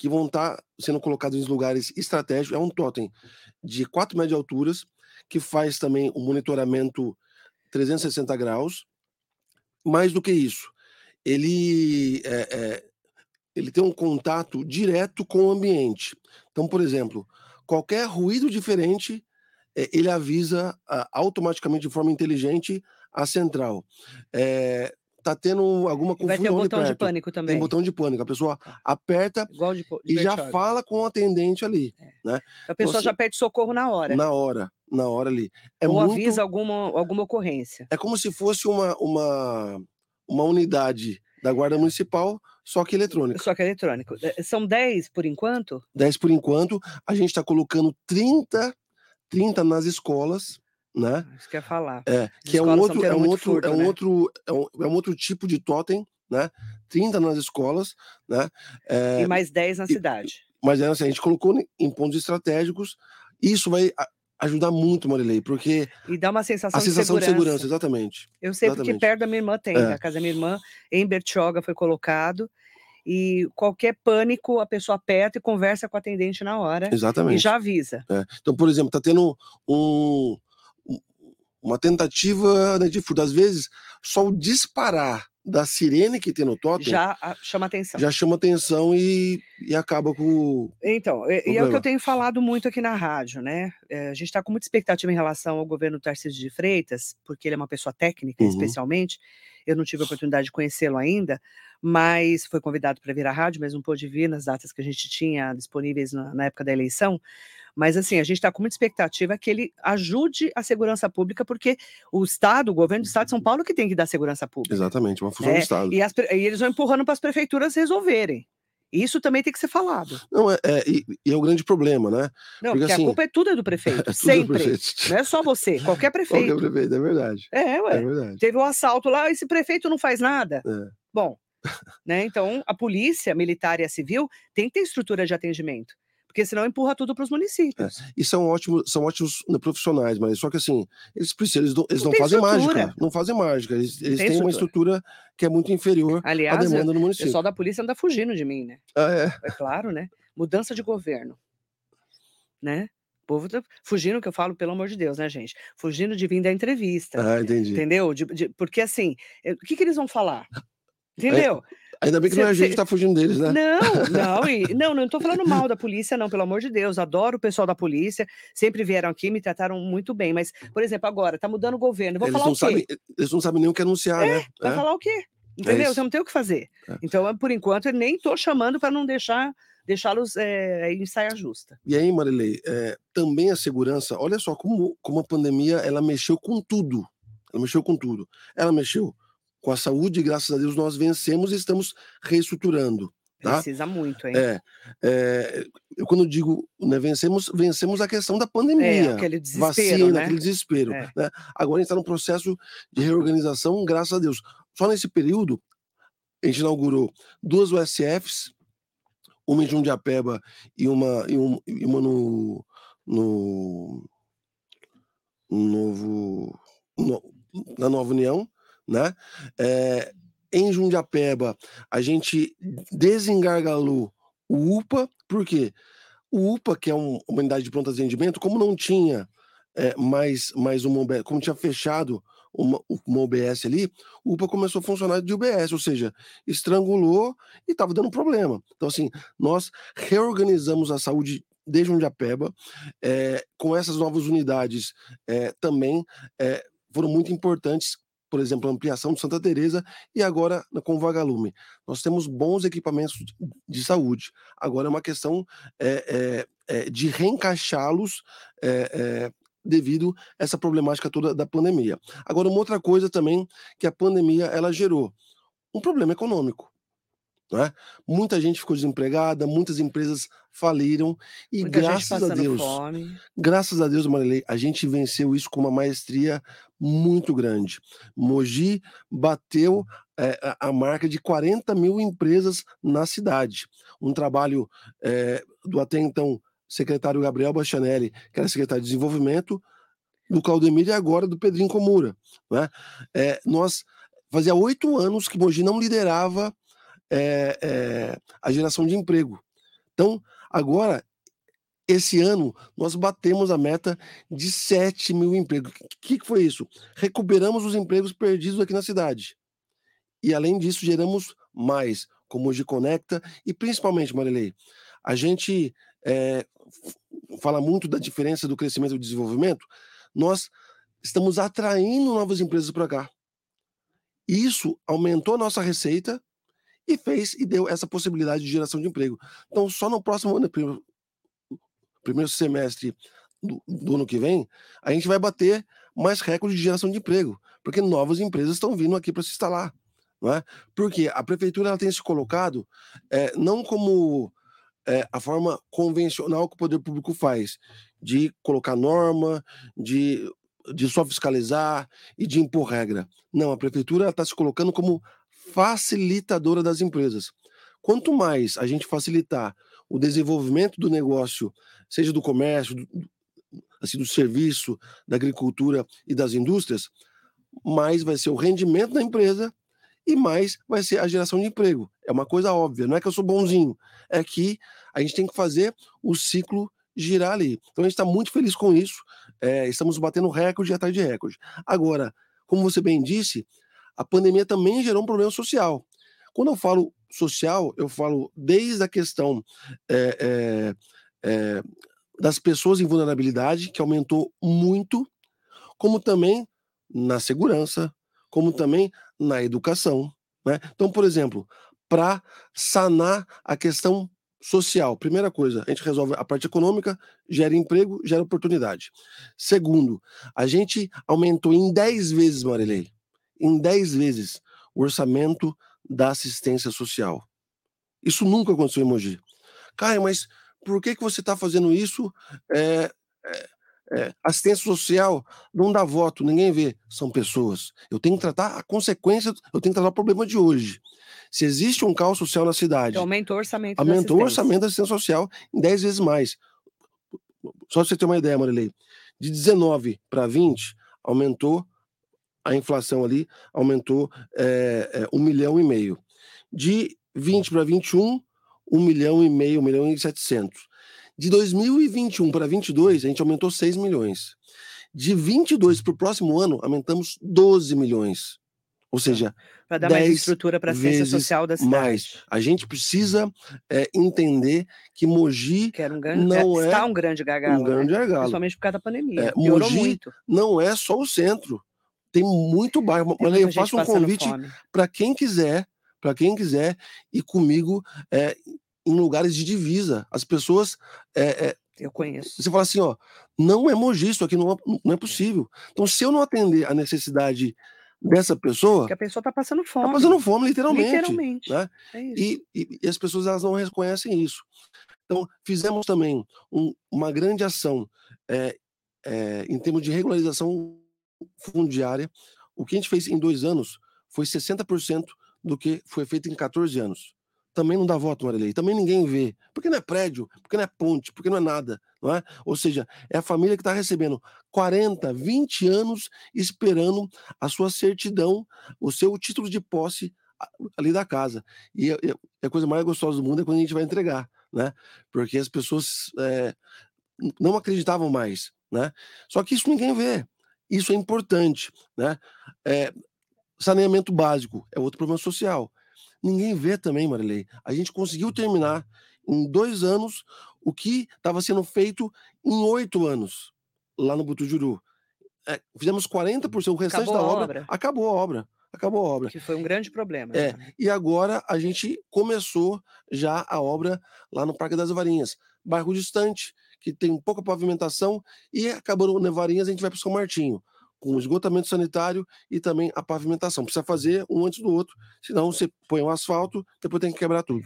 que vão estar tá sendo colocados em lugares estratégicos. É um totem de 4 metros de alturas, que faz também o um monitoramento 360 graus. Mais do que isso, ele é, é, ele tem um contato direto com o ambiente. Então, por exemplo, qualquer ruído diferente, é, ele avisa ah, automaticamente de forma inteligente a central. É, tá tendo alguma confusão. Vai ter um botão perto. de pânico também. Tem botão de pânico. A pessoa tá. aperta de, de e já fala com o atendente ali. É. Né? A pessoa então, já pede socorro na hora. Na hora, na hora ali. É Ou muito... avisa alguma, alguma ocorrência. É como se fosse uma, uma, uma unidade da Guarda Municipal só que eletrônico. Só que eletrônico. Eh, são 10 por enquanto? 10 por enquanto. A gente está colocando 30, 30 nas escolas, né? Isso quer falar. É, que é um outro, é um outro, furto, é um né? outro, é um, é um outro tipo de totem, né? 30 nas escolas, né? É, e mais 10 na e, cidade. Mas é assim, a gente colocou em pontos estratégicos. Isso vai ajudar muito, Marilei, porque. E dá uma sensação, a sensação de segurança. De segurança exatamente. Eu sei exatamente. porque perto da minha irmã tem, é. a casa da minha irmã, em Bertioga, foi colocado. E qualquer pânico, a pessoa aperta e conversa com o atendente na hora. Exatamente. E já avisa. É. Então, por exemplo, tá tendo um, uma tentativa né, de furto. Às vezes, só o disparar da sirene que tem no totem já chama atenção. Já chama atenção e, e acaba com. Então, e, e é o que eu tenho falado muito aqui na rádio, né? É, a gente está com muita expectativa em relação ao governo Tarcísio de Freitas, porque ele é uma pessoa técnica, uhum. especialmente. Eu não tive a oportunidade de conhecê-lo ainda, mas foi convidado para vir à rádio, mas não pôde vir nas datas que a gente tinha disponíveis na, na época da eleição. Mas assim, a gente está com muita expectativa que ele ajude a segurança pública, porque o Estado, o governo do Estado de São Paulo, que tem que dar segurança pública. Exatamente, uma fusão é, do Estado. E, as, e eles vão empurrando para as prefeituras resolverem. Isso também tem que ser falado. Não, é, é e, e, é o grande problema, né? Não, porque, porque assim, a culpa é tudo é do prefeito, é sempre. Do prefeito. Não é só você, qualquer prefeito. Qualquer prefeito, é verdade. É, ué. É verdade. Teve um assalto lá, esse prefeito não faz nada. É. Bom, né? Então, a polícia militar e a civil tem que ter estrutura de atendimento porque senão empurra tudo para os municípios. É, e são ótimos, são ótimos né, profissionais, mas só que assim, eles precisam, eles não, eles não, não fazem estrutura. mágica, não fazem mágica, eles, eles têm estrutura. uma estrutura que é muito inferior Aliás, à demanda município. O pessoal da polícia anda fugindo de mim, né? Ah, é. é claro, né? Mudança de governo, né? O povo tá fugindo, que eu falo, pelo amor de Deus, né, gente? Fugindo de vir da entrevista. Ah, entendi. Entendeu? De, de, porque assim, eh, o que, que eles vão falar? Entendeu? Ainda bem que cê, não é a gente que tá fugindo deles, né? Não, não, e, não, não estou falando mal da polícia, não, pelo amor de Deus. Adoro o pessoal da polícia, sempre vieram aqui, me trataram muito bem. Mas, por exemplo, agora, tá mudando o governo. Vou eles falar o quê? Sabem, eles não sabem nem o que anunciar, é, né? Vai é. falar o quê? Entendeu? É Você não tem o que fazer. É. Então, por enquanto, eu nem estou chamando para não deixar deixá-los é, em saia justa. E aí, Marilei, é, também a segurança, olha só como, como a pandemia ela mexeu com tudo. Ela mexeu com tudo. Ela mexeu com a saúde, graças a Deus, nós vencemos e estamos reestruturando. Tá? Precisa muito, hein? É, é, eu quando digo né, vencemos, vencemos a questão da pandemia. É, aquele desespero, vacina, né? aquele desespero. É. Né? Agora a gente está no processo de reorganização, graças a Deus. Só nesse período, a gente inaugurou duas USFs, uma em Jundiapeba e uma, e uma, e uma no, no, no novo, no, na Nova União, né? É, em Jundiapeba, a gente desengargalou o UPA, por quê? O UPA, que é um, uma unidade de pronto atendimento, como não tinha é, mais, mais uma OBS, como tinha fechado uma, uma OBS ali, o UPA começou a funcionar de UBS, ou seja, estrangulou e estava dando problema. Então, assim, nós reorganizamos a saúde de Jundiapeba, é, com essas novas unidades é, também é, foram muito importantes por exemplo, a ampliação de Santa Teresa e agora com o Vagalume. Nós temos bons equipamentos de saúde. Agora é uma questão é, é, de reencaixá-los devido a essa problemática toda da pandemia. Agora, uma outra coisa também que a pandemia ela gerou, um problema econômico. É? Muita gente ficou desempregada, muitas empresas faliram e Muita graças a Deus, fome. graças a Deus, Marilei, a gente venceu isso com uma maestria muito grande. Mogi bateu é, a marca de 40 mil empresas na cidade. Um trabalho é, do até então secretário Gabriel Bastianelli, que era secretário de Desenvolvimento, do Claudemir e agora do Pedrinho Comura. Né? É, nós fazia oito anos que Mogi não liderava é, é, a geração de emprego. Então, agora, esse ano, nós batemos a meta de 7 mil empregos. O que, que foi isso? Recuperamos os empregos perdidos aqui na cidade. E, além disso, geramos mais, como hoje Conecta, e principalmente, Marilei, a gente é, fala muito da diferença do crescimento e do desenvolvimento, nós estamos atraindo novas empresas para cá. Isso aumentou a nossa receita e fez e deu essa possibilidade de geração de emprego. Então, só no próximo ano, primeiro, primeiro semestre do, do, ano que vem, a gente vai bater mais recordes de geração de emprego, porque novas empresas estão vindo aqui para se instalar. Não é? Porque a prefeitura ela tem se colocado é, não como é, a forma convencional que o poder público faz, de colocar norma, de, de só fiscalizar e de impor regra. Não, a prefeitura está se colocando como facilitadora das empresas. Quanto mais a gente facilitar o desenvolvimento do negócio, seja do comércio, do, assim, do serviço, da agricultura e das indústrias, mais vai ser o rendimento da empresa e mais vai ser a geração de emprego. É uma coisa óbvia, não é que eu sou bonzinho, é que a gente tem que fazer o ciclo girar ali. Então a gente está muito feliz com isso, é, estamos batendo recorde atrás de recorde. Agora, como você bem disse, a pandemia também gerou um problema social. Quando eu falo social, eu falo desde a questão é, é, é, das pessoas em vulnerabilidade, que aumentou muito, como também na segurança, como também na educação. Né? Então, por exemplo, para sanar a questão social, primeira coisa, a gente resolve a parte econômica, gera emprego, gera oportunidade. Segundo, a gente aumentou em 10 vezes, Marilei, em 10 vezes o orçamento da assistência social. Isso nunca aconteceu em Mogi. Caio, mas por que, que você está fazendo isso? É, é, é, assistência social não dá voto, ninguém vê. São pessoas. Eu tenho que tratar a consequência, eu tenho que tratar o problema de hoje. Se existe um caos social na cidade. Aumentou o orçamento Aumentou o orçamento da assistência social em 10 vezes mais. Só para você ter uma ideia, Marilei. De 19 para 20, aumentou a inflação ali, aumentou é, é, um milhão e meio. De 20 para 21, um milhão e meio, um milhão e setecentos. De 2021 para 22, a gente aumentou 6 milhões. De 22 para o próximo ano, aumentamos 12 milhões. Ou tá. seja, para dar mais estrutura para a ciência social da cidade. Mais. A gente precisa é, entender que Mogi que um grande, não é, está um grande gargalo, um grande né? gargalo. principalmente por causa da pandemia. É, Mogi muito. não é só o centro, tem muito bairro. Mas eu faço um convite para quem quiser, para quem quiser ir comigo é, em lugares de divisa. As pessoas é, é, eu conheço. Você fala assim, ó, não é Mogi, isso aqui não é, não é possível. Então, se eu não atender a necessidade dessa pessoa. Porque a pessoa está passando fome. Está passando fome, literalmente. Literalmente. Né? É e, e, e, as pessoas elas não reconhecem isso. Então, fizemos também um, uma grande ação é, é, em termos de regularização fundiária. O que a gente fez em dois anos foi 60% do que foi feito em 14 anos também não dá voto, Marilei. Também ninguém vê. Porque não é prédio, porque não é ponte, porque não é nada. Não é? Ou seja, é a família que está recebendo 40, 20 anos esperando a sua certidão, o seu título de posse ali da casa. E é, é a coisa mais gostosa do mundo é quando a gente vai entregar, né? Porque as pessoas é, não acreditavam mais, né? Só que isso ninguém vê. Isso é importante, né? É, saneamento básico é outro problema social. Ninguém vê também, Marilei. A gente conseguiu terminar em dois anos o que estava sendo feito em oito anos lá no Butujuru. É, fizemos 40%, o restante acabou da obra, obra, acabou a obra. Acabou a obra. Que foi um grande problema. É, né? e agora a gente começou já a obra lá no Parque das Varinhas, bairro distante, que tem pouca pavimentação, e acabou no Varinhas a gente vai para São Martinho. com esgotamento sanitário e também a pavimentação. Precisa fazer um antes do outro, senão você põe o asfalto, depois tem que quebrar tudo.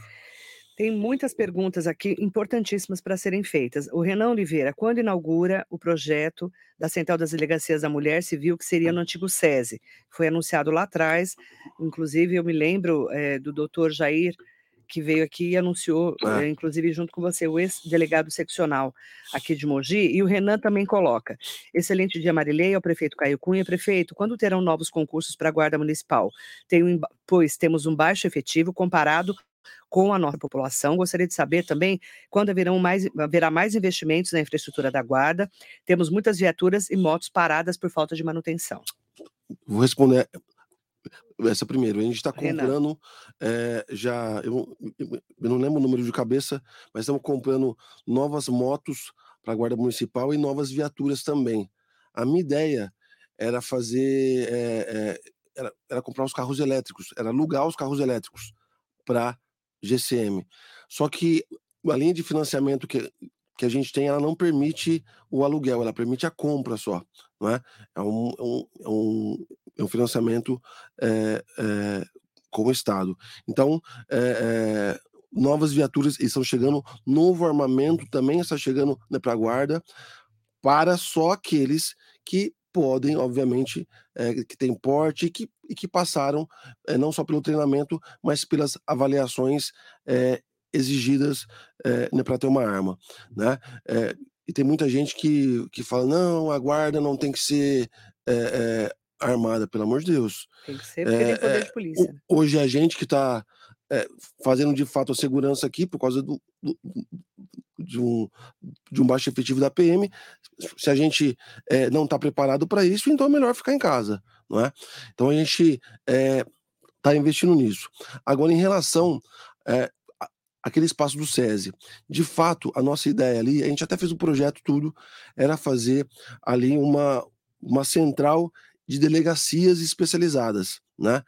Tem muitas perguntas aqui importantíssimas para serem feitas. O Renan Oliveira, quando inaugura o projeto da Central das Delegacias da Mulher Civil, que seria no antigo SESI? Foi anunciado lá atrás, inclusive eu me lembro é, do doutor Jair, que veio aqui e anunciou, é. É, inclusive junto com você, o ex-delegado seccional aqui de Mogi, e o Renan também coloca. Excelente dia, Marilei, ao prefeito Caio Cunha. Prefeito, quando terão novos concursos para a Guarda Municipal? Tem um, pois temos um baixo efetivo comparado com a nossa população. Gostaria de saber também quando haverão mais, haverá mais investimentos na infraestrutura da guarda. Temos muitas viaturas e motos paradas por falta de manutenção. Vou responder essa primeiro. A gente está comprando é, já. Eu, eu, não lembro o número de cabeça, mas estamos comprando novas motos para a Guarda Municipal e novas viaturas também. A minha ideia era fazer. É, era, era comprar os carros elétricos, era alugar os carros elétricos para GCM. Só que a linha de financiamento que, que a gente tem, ela não permite o aluguel, ela permite a compra só, não é? É um, é um, é um, é um financiamento é, é, com o Estado. Então, é, novas viaturas estão chegando, novo armamento também está chegando né, para a guarda, para só aqueles que podem, obviamente, é, que têm porte e que, e que passaram é, não só pelo treinamento, mas pelas avaliações é, exigidas né, para ter uma arma. Né? e tem muita gente que, que fala: não, a guarda não tem que ser armada, pelo amor de Deus. Tem que ser porque tem poder de polícia. Né? Hoje a gente que está fazendo de fato a segurança aqui por causa do, do, de um, de um baixo efetivo da PM. Se a gente é, não está preparado para isso, então é melhor ficar em casa, não é? Então a gente está eh, investindo nisso. Agora, em relação é, aquele espaço do SESI. De fato, a nossa ideia ali, a gente até fez o um projeto tudo, era fazer ali uma, uma central de delegacias especializadas, né?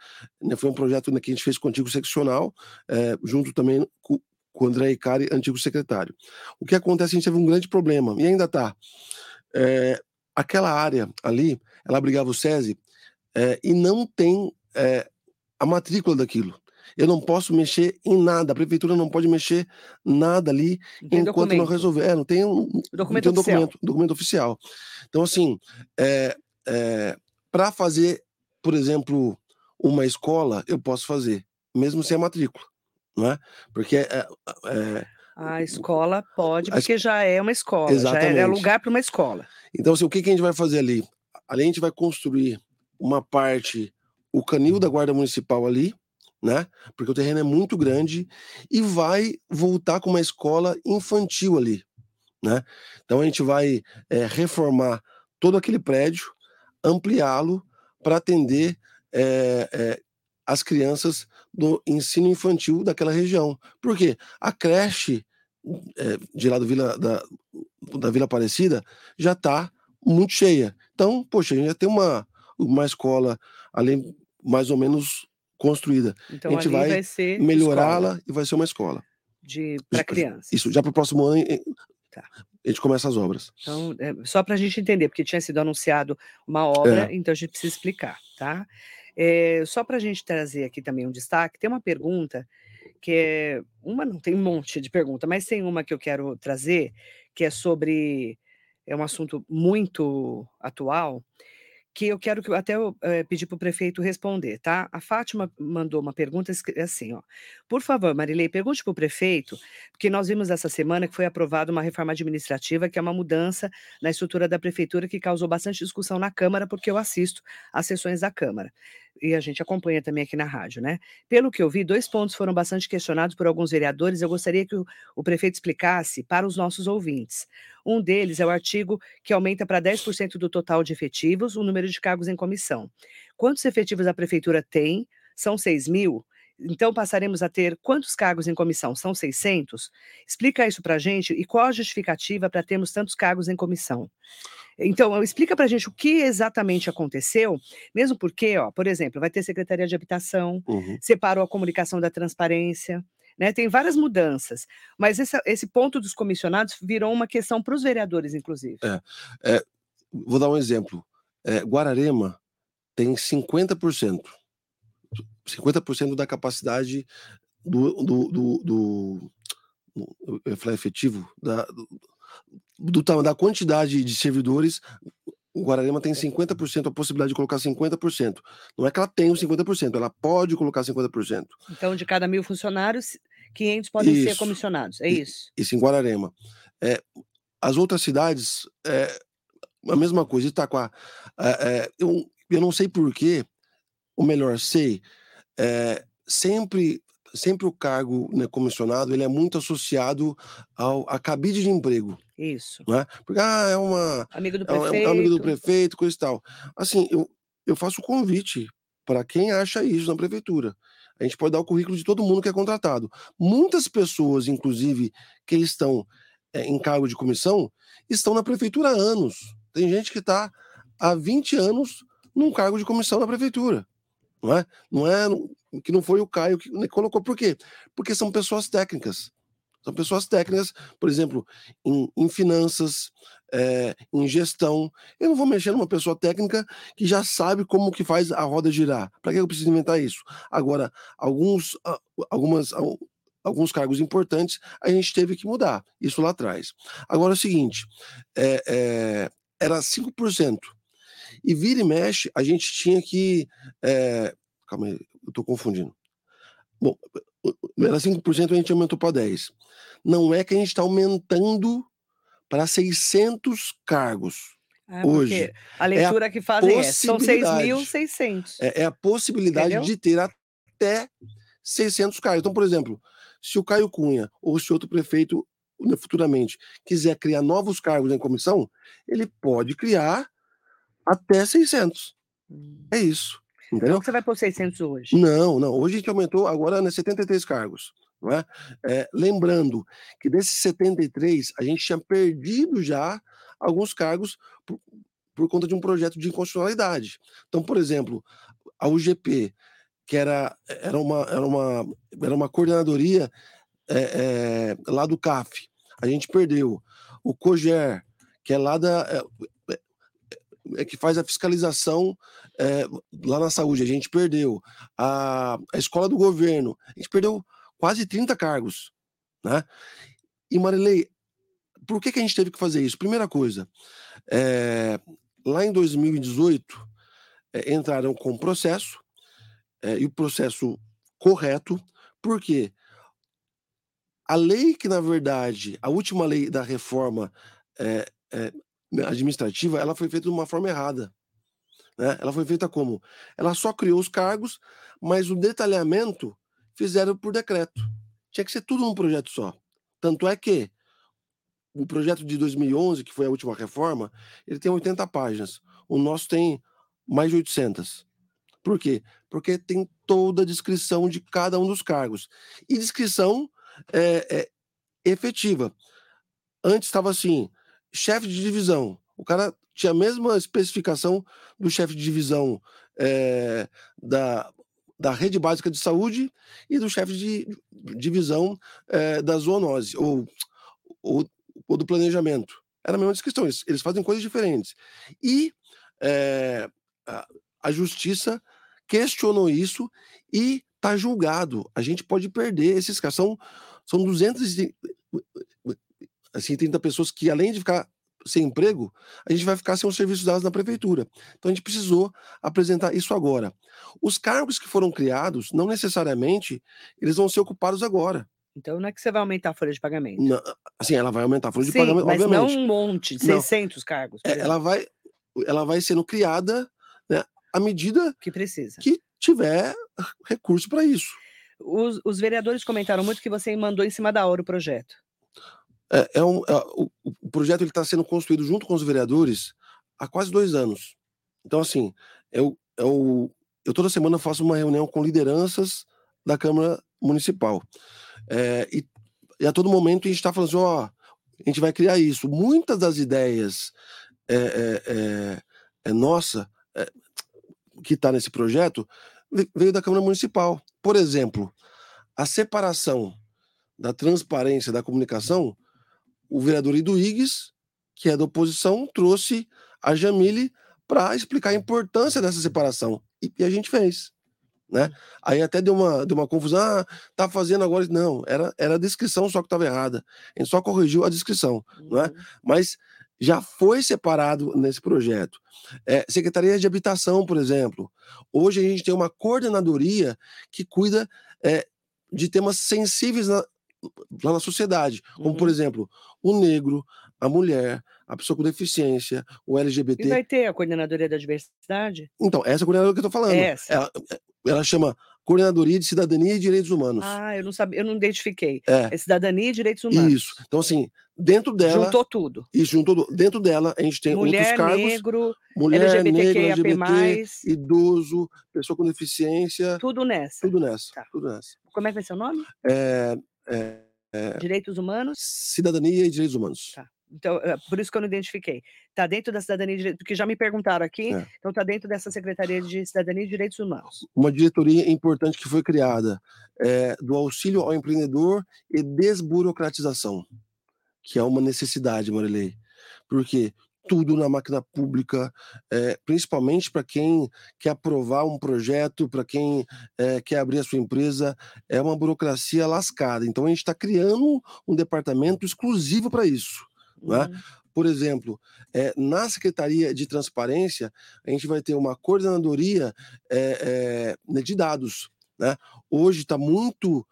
Foi um projeto que a gente fez contigo seccional, é, junto também com, com o André Icari, antigo secretário. O que acontece, a gente teve um grande problema, e ainda está. É, aquela área ali, ela abrigava o SESI é, e não tem a matrícula daquilo. Eu não posso mexer em nada, a prefeitura não pode mexer nada ali enquanto documento. não resolver. É, não tem um documento, não tem um documento, documento, oficial. Então, assim, é, é, para fazer, por exemplo, uma escola, eu posso fazer, mesmo sem a matrícula não é? Porque é, é a escola pode, porque já é uma escola, Exatamente. já é lugar para uma escola. Então, assim, o que, que a gente vai fazer ali? Ali a gente vai construir uma parte, o canil da Guarda Municipal ali, né? Porque o terreno é muito grande e vai voltar com uma escola infantil ali, né? Então a gente vai é, reformar todo aquele prédio, ampliá-lo para atender é, é, as crianças do ensino infantil daquela região. Por quê? A creche é, de lá do Vila, da, da Vila Aparecida já está muito cheia. Então, poxa, a gente já tem uma, uma escola além mais ou menos construída. Então, a gente vai, vai melhorá-la e vai ser uma escola. Para crianças. Isso, já para o próximo ano tá. A gente começa as obras. Então, é, só para a gente entender, porque tinha sido anunciado uma obra, é. então a gente precisa explicar, tá? É, só para a gente trazer aqui também um destaque, tem uma pergunta que é uma, não tem um monte de pergunta, mas tem uma que eu quero trazer, que é sobre é um assunto muito atual, que eu quero que até eu, é, pedir para o prefeito responder, tá? A Fátima mandou uma pergunta assim, ó. Por favor, Marilei, pergunte para o prefeito, porque nós vimos essa semana que foi aprovada uma reforma administrativa, que é uma mudança na estrutura da prefeitura que causou bastante discussão na Câmara, porque eu assisto às sessões da Câmara e a gente acompanha também aqui na rádio, né? Pelo que eu vi, dois pontos foram bastante questionados por alguns vereadores. Eu gostaria que o, o prefeito explicasse para os nossos ouvintes. Um deles é o artigo que aumenta para 10% do total de efetivos o número de cargos em comissão. Quantos efetivos a prefeitura tem? São 6 mil? Então, passaremos a ter quantos cargos em comissão? São 600? Explica isso para a gente e qual a justificativa para termos tantos cargos em comissão. Então, explica para a gente o que exatamente aconteceu, mesmo porque, ó, por exemplo, vai ter Secretaria de Habitação, uhum. separou a comunicação da transparência, né? Tem várias mudanças, mas esse, esse ponto dos comissionados virou uma questão para os vereadores, inclusive. É, é, vou dar um exemplo. é, Guararema tem 50%. 50% da capacidade do, do, do, do eu falei efetivo, da, do, do, da quantidade de servidores, o Guararema tem 50% a possibilidade de colocar 50%. Não é que ela tem os 50%, ela pode colocar 50%. Então, de cada mil funcionários, 500 podem isso. ser comissionados, é isso? Isso em Guararema. É, as outras cidades, é, a mesma coisa, Itaquá. É, é, eu, eu não sei porquê, ou melhor, sei, é, sempre sempre o cargo né, comissionado ele é muito associado ao a cabide de emprego. Isso. Né? Porque ah, é uma amigo do prefeito, é, é um amigo do prefeito, coisa e tal. Assim, eu, eu faço convite para quem acha isso na prefeitura. A gente pode dar o currículo de todo mundo que é contratado. Muitas pessoas, inclusive, que estão é, em cargo de comissão, estão na prefeitura há anos. Tem gente que está há 20 anos num cargo de comissão na prefeitura. Não é? Não é que não foi o Caio que colocou. Por quê? Porque são pessoas técnicas. São pessoas técnicas, por exemplo, em, em finanças, é, em gestão. Eu não vou mexer numa pessoa técnica que já sabe como que faz a roda girar. Para que eu preciso inventar isso? Agora, alguns, algumas, alguns cargos importantes a gente teve que mudar. Isso lá atrás. Agora é o seguinte: é, é, era 5%. E vira e mexe, a gente tinha que. É, calma aí, eu estou confundindo. Bom, era 5%, a gente aumentou para 10%. Não é que a gente está aumentando para 600 cargos. Ah, hoje. A leitura é que fazem é, são 6.600. É, é a possibilidade Entendeu? de ter até 600 cargos. Então, por exemplo, se o Caio Cunha ou se outro prefeito né, futuramente quiser criar novos cargos em comissão, ele pode criar até 600. Hum. É isso. Entendeu? Então você vai por 600 hoje? Não, não. Hoje a gente aumentou agora né, 73 cargos. Não é? é? lembrando que desses 73, a gente tinha perdido já alguns cargos por, por conta de um projeto de inconstitucionalidade. Então, por exemplo, a UGP, que era, era, uma, era, uma, era uma coordenadoria é, é, lá do CAF, a gente perdeu. O COGER, que é lá da, é, que faz a fiscalização é, lá na saúde, a gente perdeu. A, a escola do governo, a gente perdeu quase 30 cargos. Né? E Marilei, por que, que a gente teve que fazer isso? Primeira coisa, é, lá em 2018, é, entraram com processo, e o processo correto, porque a lei que, na verdade, a última lei da reforma é, é, administrativa, ela foi feita de uma forma errada. Né? Ela foi feita como? Ela só criou os cargos, mas o detalhamento fizeram por decreto. Tinha que ser tudo num projeto só. Tanto é que o projeto de 2011, que foi a última reforma, ele tem 80 páginas. O nosso tem mais de 800. Por quê? Porque tem toda a descrição de cada um dos cargos. E descrição é, é efetiva. Antes estava assim: chefe de divisão. O cara tinha a mesma especificação do chefe de divisão é, da, da rede básica de saúde e do chefe de divisão é, da zoonose, ou, ou, ou, do planejamento. Era a mesma descrição, eles, eles fazem coisas diferentes. E é, a, a justiça questionou isso e está julgado. A gente pode perder esses casos. São, são 200 assim, 30 pessoas que, além de ficar sem emprego, a gente vai ficar sem os serviços dados na prefeitura. Então a gente precisou apresentar isso agora. Os cargos que foram criados, não necessariamente eles vão ser ocupados agora. Então não é que você vai aumentar a folha de pagamento. Não, assim, ela vai aumentar a folha Sim, de pagamento, mas obviamente. não um monte, 600 não. cargos. É, ela vai ela vai sendo criada né, à medida que precisa. Que tiver recurso para isso. Os, os vereadores comentaram muito que você mandou em cima da hora o projeto. É, é um, é, o, o, projeto está sendo construído junto com os vereadores há quase dois anos. Então, assim, eu, eu, eu toda semana faço uma reunião com lideranças da Câmara Municipal. É, e, e, a todo momento a gente está falando assim, ó, a gente vai criar isso. Muitas das ideias é, é, é, nossa, que está nesse projeto, veio da Câmara Municipal. Por exemplo, a separação da transparência da comunicação o vereador Iduígues, que é da oposição, trouxe a Jamile para explicar a importância dessa separação. E, e a gente fez. Né? Aí até deu uma, deu uma confusão, ah, tá fazendo agora. Não, era, era a descrição só que estava errada. A gente só corrigiu a descrição, uhum. é? Uhum. Mas já foi separado nesse projeto. É, Secretaria de Habitação, por exemplo. Hoje a gente tem uma coordenadoria que cuida é, de temas sensíveis na, lá na sociedade, como, uhum. por exemplo, o negro, a mulher, a pessoa com deficiência, o LGBT. E vai ter a coordenadoria da diversidade? Então, essa coordenadoria que eu estou falando. Essa. Ela, ela chama Coordenadoria de Cidadania e Direitos Humanos. Ah, eu não sabia, eu não identifiquei. É, é Cidadania e Direitos Humanos. Isso. Então, assim, dentro dela. Juntou tudo. Isso, juntou Dentro dela, a gente tem mulher, outros cargos. Negro, mulher, LGBTQIA+, negro, LGBT, idoso, pessoa com deficiência. Tudo nessa. Tudo nessa. Tá. Tudo nessa. Como é que vai ser o nome? É, é, é, Direitos Humanos? Cidadania e Direitos Humanos. Tá. Então, é por isso que eu não identifiquei. Está dentro da cidadania de porque já me perguntaram aqui, é. então está dentro dessa Secretaria de Cidadania e Direitos Humanos. Uma diretoria importante que foi criada é, do auxílio ao empreendedor e desburocratização, que é uma necessidade, Marilei. Porque tudo na máquina pública, é, principalmente para quem quer aprovar um projeto, para quem é, quer abrir a sua empresa, é uma burocracia lascada. Então a gente está criando um departamento exclusivo para isso. Né? Uhum. Por exemplo, é, na Secretaria de Transparência, a gente vai ter uma coordenadoria de dados. Né? Hoje está muito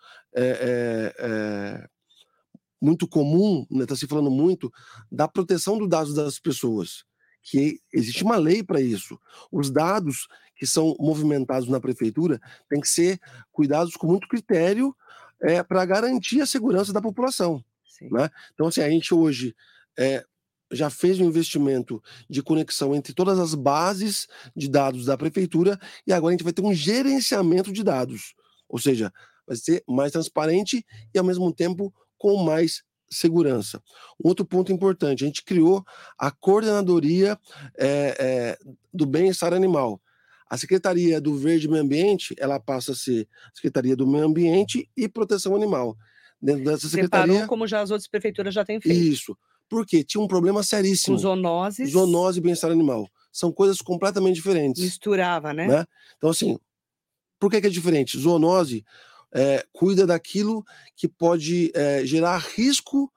muito comum, está né, tá se falando muito, da proteção dos dados das pessoas, que existe uma lei para isso. Os dados que são movimentados na prefeitura têm que ser cuidados com muito critério é, para garantir a segurança da população. Né? Então, assim, a gente hoje é, já fez um investimento de conexão entre todas as bases de dados da prefeitura e agora a gente vai ter um gerenciamento de dados, ou seja, vai ser mais transparente e ao mesmo tempo com mais segurança. Outro ponto importante, a gente criou a coordenadoria é, é, do bem-estar animal. A Secretaria do Verde e Meio Ambiente, ela passa a ser Secretaria do Meio Ambiente e Proteção Animal. Dentro dessa secretaria. Separou como já as outras prefeituras já têm feito. Isso. Porque tinha um problema seríssimo. Com zoonoses. Zoonose e bem-estar animal. São coisas completamente diferentes. Misturava, né? né? Então, assim, por que, que é diferente? Zoonose é, cuida daquilo que pode é, gerar risco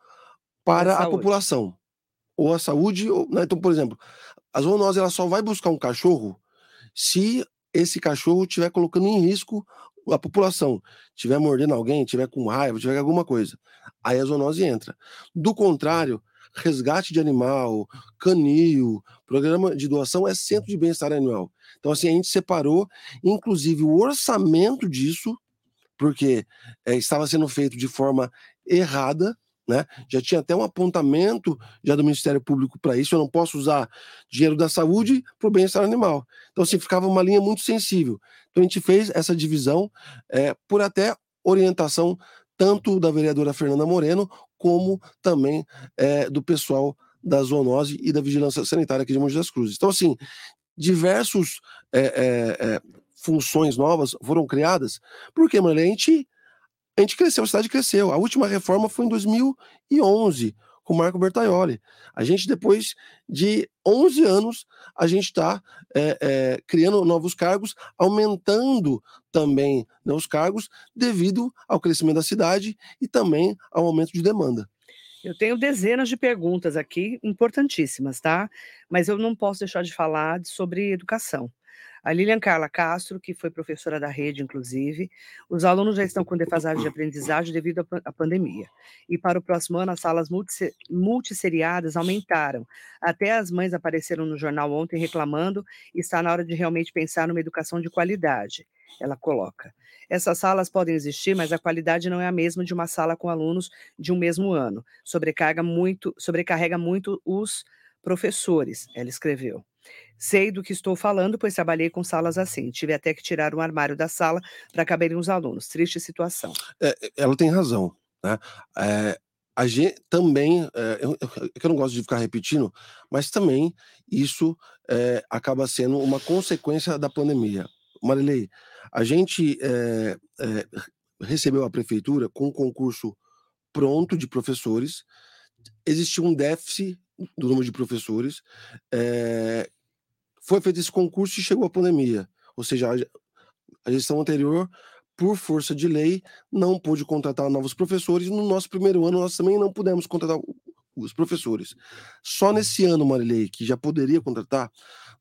para a, a população. Ou a saúde. Ou, né? Então, por exemplo, a zoonose ela só vai buscar um cachorro se esse cachorro estiver colocando em risco a população, estiver mordendo alguém, estiver com raiva, tiver alguma coisa. Aí a zoonose entra. Do contrário, resgate de animal, canil, programa de doação é centro de bem-estar animal. Então, assim, a gente separou, inclusive, o orçamento disso, porque é, estava sendo feito de forma errada, né? Já tinha até um apontamento já do Ministério Público para isso. Eu não posso usar dinheiro da saúde para o bem-estar animal. Então, assim, ficava uma linha muito sensível. Então, a gente fez essa divisão é, por até orientação tanto da vereadora Fernanda Moreno, como também é, do pessoal da zoonose e da vigilância sanitária aqui de Monte das Cruzes. Então, assim, diversos é, funções novas foram criadas, porque, mano, a gente, a gente cresceu, a cidade cresceu. A última reforma foi em 2011, com Marco Bertaioli. A gente, depois de 11 anos, a gente está é, é, criando novos cargos, aumentando também né, os cargos devido ao crescimento da cidade e também ao aumento de demanda. Eu tenho dezenas de perguntas aqui, importantíssimas, tá? Mas eu não posso deixar de falar sobre educação. A Lilian Carla Castro, que foi professora da rede, inclusive, os alunos já estão com defasagem de aprendizagem devido à pandemia. E para o próximo ano, as salas multisseriadas aumentaram. Até as mães apareceram no jornal ontem reclamando e está na hora de realmente pensar numa educação de qualidade, ela coloca. Essas salas podem existir, mas a qualidade não é a mesma de uma sala com alunos de um mesmo ano. Sobrecarga muito, sobrecarrega muito os professores, ela escreveu. Sei do que estou falando, pois trabalhei com salas assim. Tive até que tirar um armário da sala para caberem os alunos. Triste situação. É, ela tem razão. Né? É, a gente também, é, eu, eu, não gosto de ficar repetindo, mas também isso é, acaba sendo uma consequência da pandemia. Marilei, a gente é, é, recebeu a prefeitura com um concurso pronto de professores, existia um déficit do número de professores, é, foi feito esse concurso e chegou a pandemia. Ou seja, a gestão anterior, por força de lei, não pôde contratar novos professores. No nosso primeiro ano, nós também não pudemos contratar os professores. Só nesse ano, Marilei, que já poderia contratar,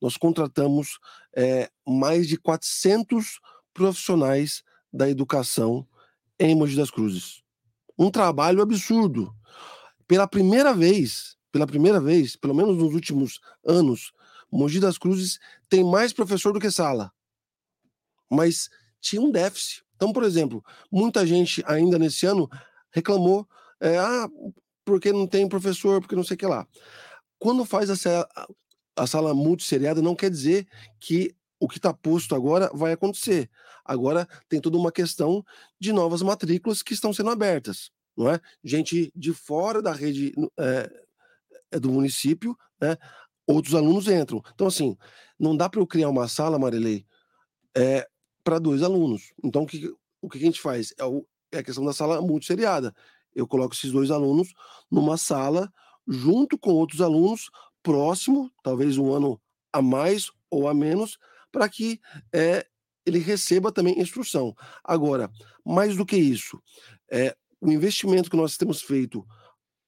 nós contratamos é, mais de 400 profissionais da educação em Mogi das Cruzes. Um trabalho absurdo. Pela primeira vez, pela primeira vez, pelo menos nos últimos anos, Mogi das Cruzes tem mais professor do que sala. Mas tinha um déficit. Então, por exemplo, muita gente ainda nesse ano reclamou, é, ah, porque não tem professor, porque não sei o que lá. Quando faz a, a sala multisseriada, não quer dizer que o que está posto agora vai acontecer. Agora tem toda uma questão de novas matrículas que estão sendo abertas, não é? Gente de fora da rede é, do município, né? Outros alunos entram. Então, assim, não dá para eu criar uma sala, Marilei, é, para dois alunos. Então, o que, o que a gente faz? É, o, é a questão da sala multisseriada. Eu coloco esses dois alunos numa sala junto com outros alunos próximo, talvez um ano a mais ou a menos, para que é, ele receba também instrução. Agora, mais do que isso, é, o investimento que nós temos feito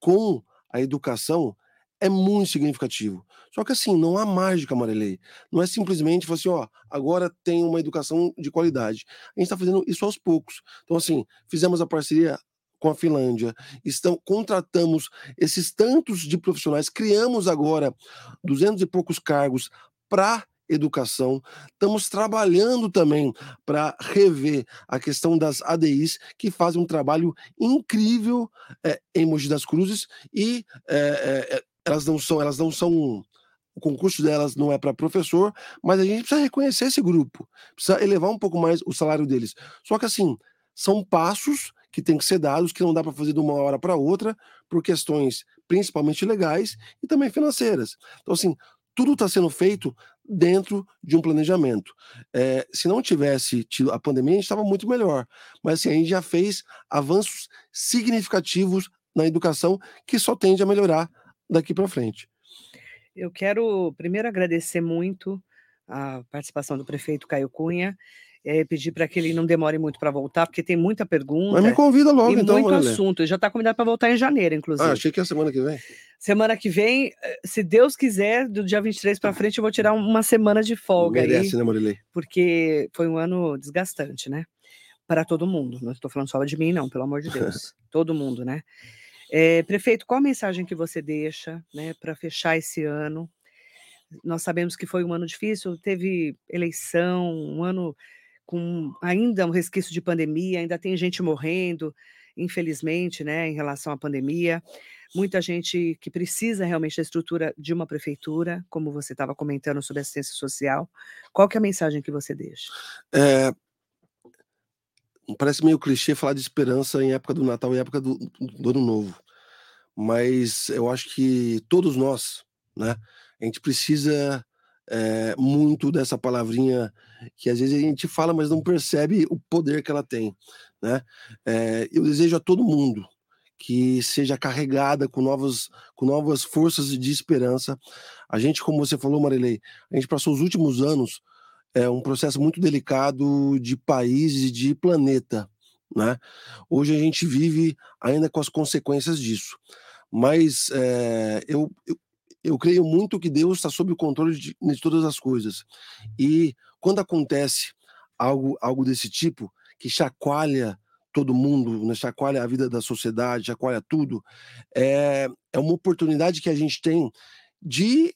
com a educação é muito significativo. Só que assim, não há mágica, Marilei. Não é simplesmente assim, ó, agora tem uma educação de qualidade. A gente está fazendo isso aos poucos. Então, assim, fizemos a parceria com a Finlândia, estão, contratamos esses tantos de profissionais, criamos agora duzentos e poucos cargos para educação. Estamos trabalhando também para rever a questão das ADIs, que fazem um trabalho incrível é, em Mogi das Cruzes e é, é, elas não são, elas não são o concurso delas não é para professor, mas a gente precisa reconhecer esse grupo, precisa elevar um pouco mais o salário deles. Só que assim, são passos que têm que ser dados, que não dá para fazer de uma hora para outra, por questões principalmente legais e também financeiras. Então, assim, tudo está sendo feito dentro de um planejamento. É, se não tivesse tido a pandemia, a gente estava muito melhor. Mas assim, a gente já fez avanços significativos na educação que só tende a melhorar daqui para frente. Eu quero primeiro agradecer muito a participação do prefeito Caio Cunha é, pedir para que ele não demore muito para voltar, porque tem muita pergunta. Mas me convida logo, e então. muito assunto. Ele já está convidado para voltar em janeiro, inclusive. Ah, achei que é a semana que vem. Semana que vem, eh, se Deus quiser, do dia 23 para frente, eu vou tirar uma semana de folga. Merece, aí, né, Marilei? Porque foi um ano desgastante, né? Para todo mundo. Não estou falando só de mim, não, pelo amor de Deus. todo mundo, né? É, prefeito, qual a mensagem que você deixa né, para fechar esse ano? Nós sabemos que foi um ano difícil, teve eleição, um ano com ainda um resquício de pandemia, ainda tem gente morrendo, infelizmente, né, em relação à pandemia. Muita gente que precisa realmente da estrutura de uma prefeitura, como você estava comentando sobre assistência social. Qual que é a mensagem que você deixa? É, parece meio clichê falar de esperança em época do Natal e época do, do Ano Novo, mas eu acho que todos nós, né, a gente precisa é, muito dessa palavrinha que às vezes a gente fala, mas não percebe o poder que ela tem. Né? É, eu desejo a todo mundo que seja carregada com novas, com novas forças de esperança. A gente, como você falou, Marilei, a gente passou os últimos anos é um processo muito delicado de país e de planeta. Né? Hoje a gente vive ainda com as consequências disso. Mas é, eu, eu, eu creio muito que Deus está sob o controle de, de, todas as coisas. E quando acontece algo, algo desse tipo, que chacoalha todo mundo, né, chacoalha a vida da sociedade, chacoalha tudo, é, é uma oportunidade que a gente tem de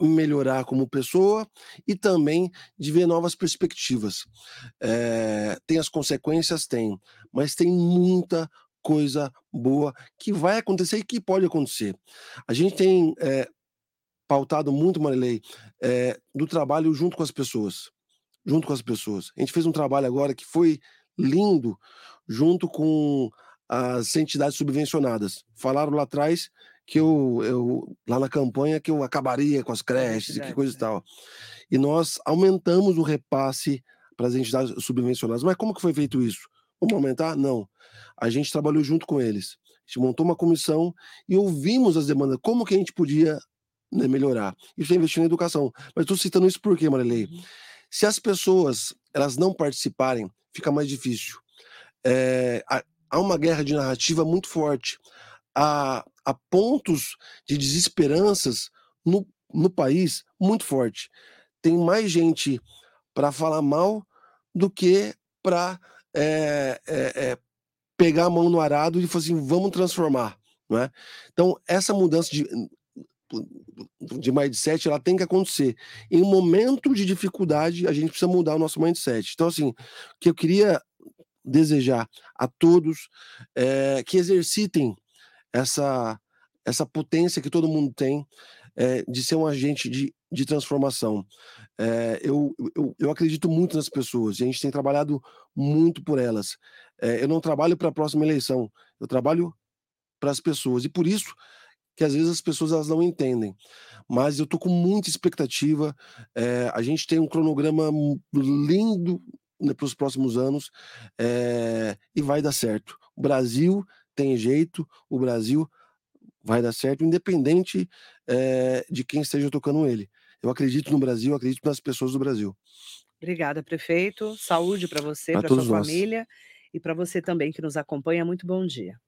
melhorar como pessoa e também de ver novas perspectivas. É, tem as consequências? Tem, mas tem muita coisa boa que vai acontecer e que pode acontecer. A gente tem é, pautado muito, Marilei, é, do trabalho junto com as pessoas. Junto com as pessoas. A gente fez um trabalho agora que foi lindo, junto com as entidades subvencionadas. Falaram lá atrás que eu, eu lá na campanha que eu acabaria com as creches e que coisa e é. tal. E nós aumentamos o repasse para as entidades subvencionadas. Mas como que foi feito isso? Vamos aumentar? Não. A gente trabalhou junto com eles. A gente montou uma comissão e ouvimos as demandas. Como que a gente podia né, melhorar. Isso é investir na educação. Mas estou citando isso por quê, Marilei? Uhum. Se as pessoas elas não participarem, fica mais difícil. É, há uma guerra de narrativa muito forte. Há, há pontos de desesperanças no, no país muito forte. Tem mais gente para falar mal do que para é, é, é, pegar a mão no arado e falar assim, vamos transformar. Não é? Então, essa mudança de, de mindset ela tem que acontecer. Em um momento de dificuldade, a gente precisa mudar o nosso mindset. Então, assim, o que eu queria desejar a todos é que exercitem essa, essa potência que todo mundo tem é, de ser um agente de, de transformação. É, eu, eu, eu, acredito muito nas pessoas, a gente tem trabalhado muito por elas. É, eu não trabalho para a próxima eleição, eu trabalho para as pessoas, e por isso que às vezes as pessoas elas não entendem. Mas eu estou com muita expectativa, a gente tem um cronograma lindo né, para os próximos anos e vai dar certo. O Brasil tem jeito, o Brasil vai dar certo, independente é, de quem esteja tocando ele. Eu acredito no Brasil, acredito nas pessoas do Brasil. Obrigada, prefeito. Saúde para você, para sua nós. família e para você também que nos acompanha. Muito bom dia.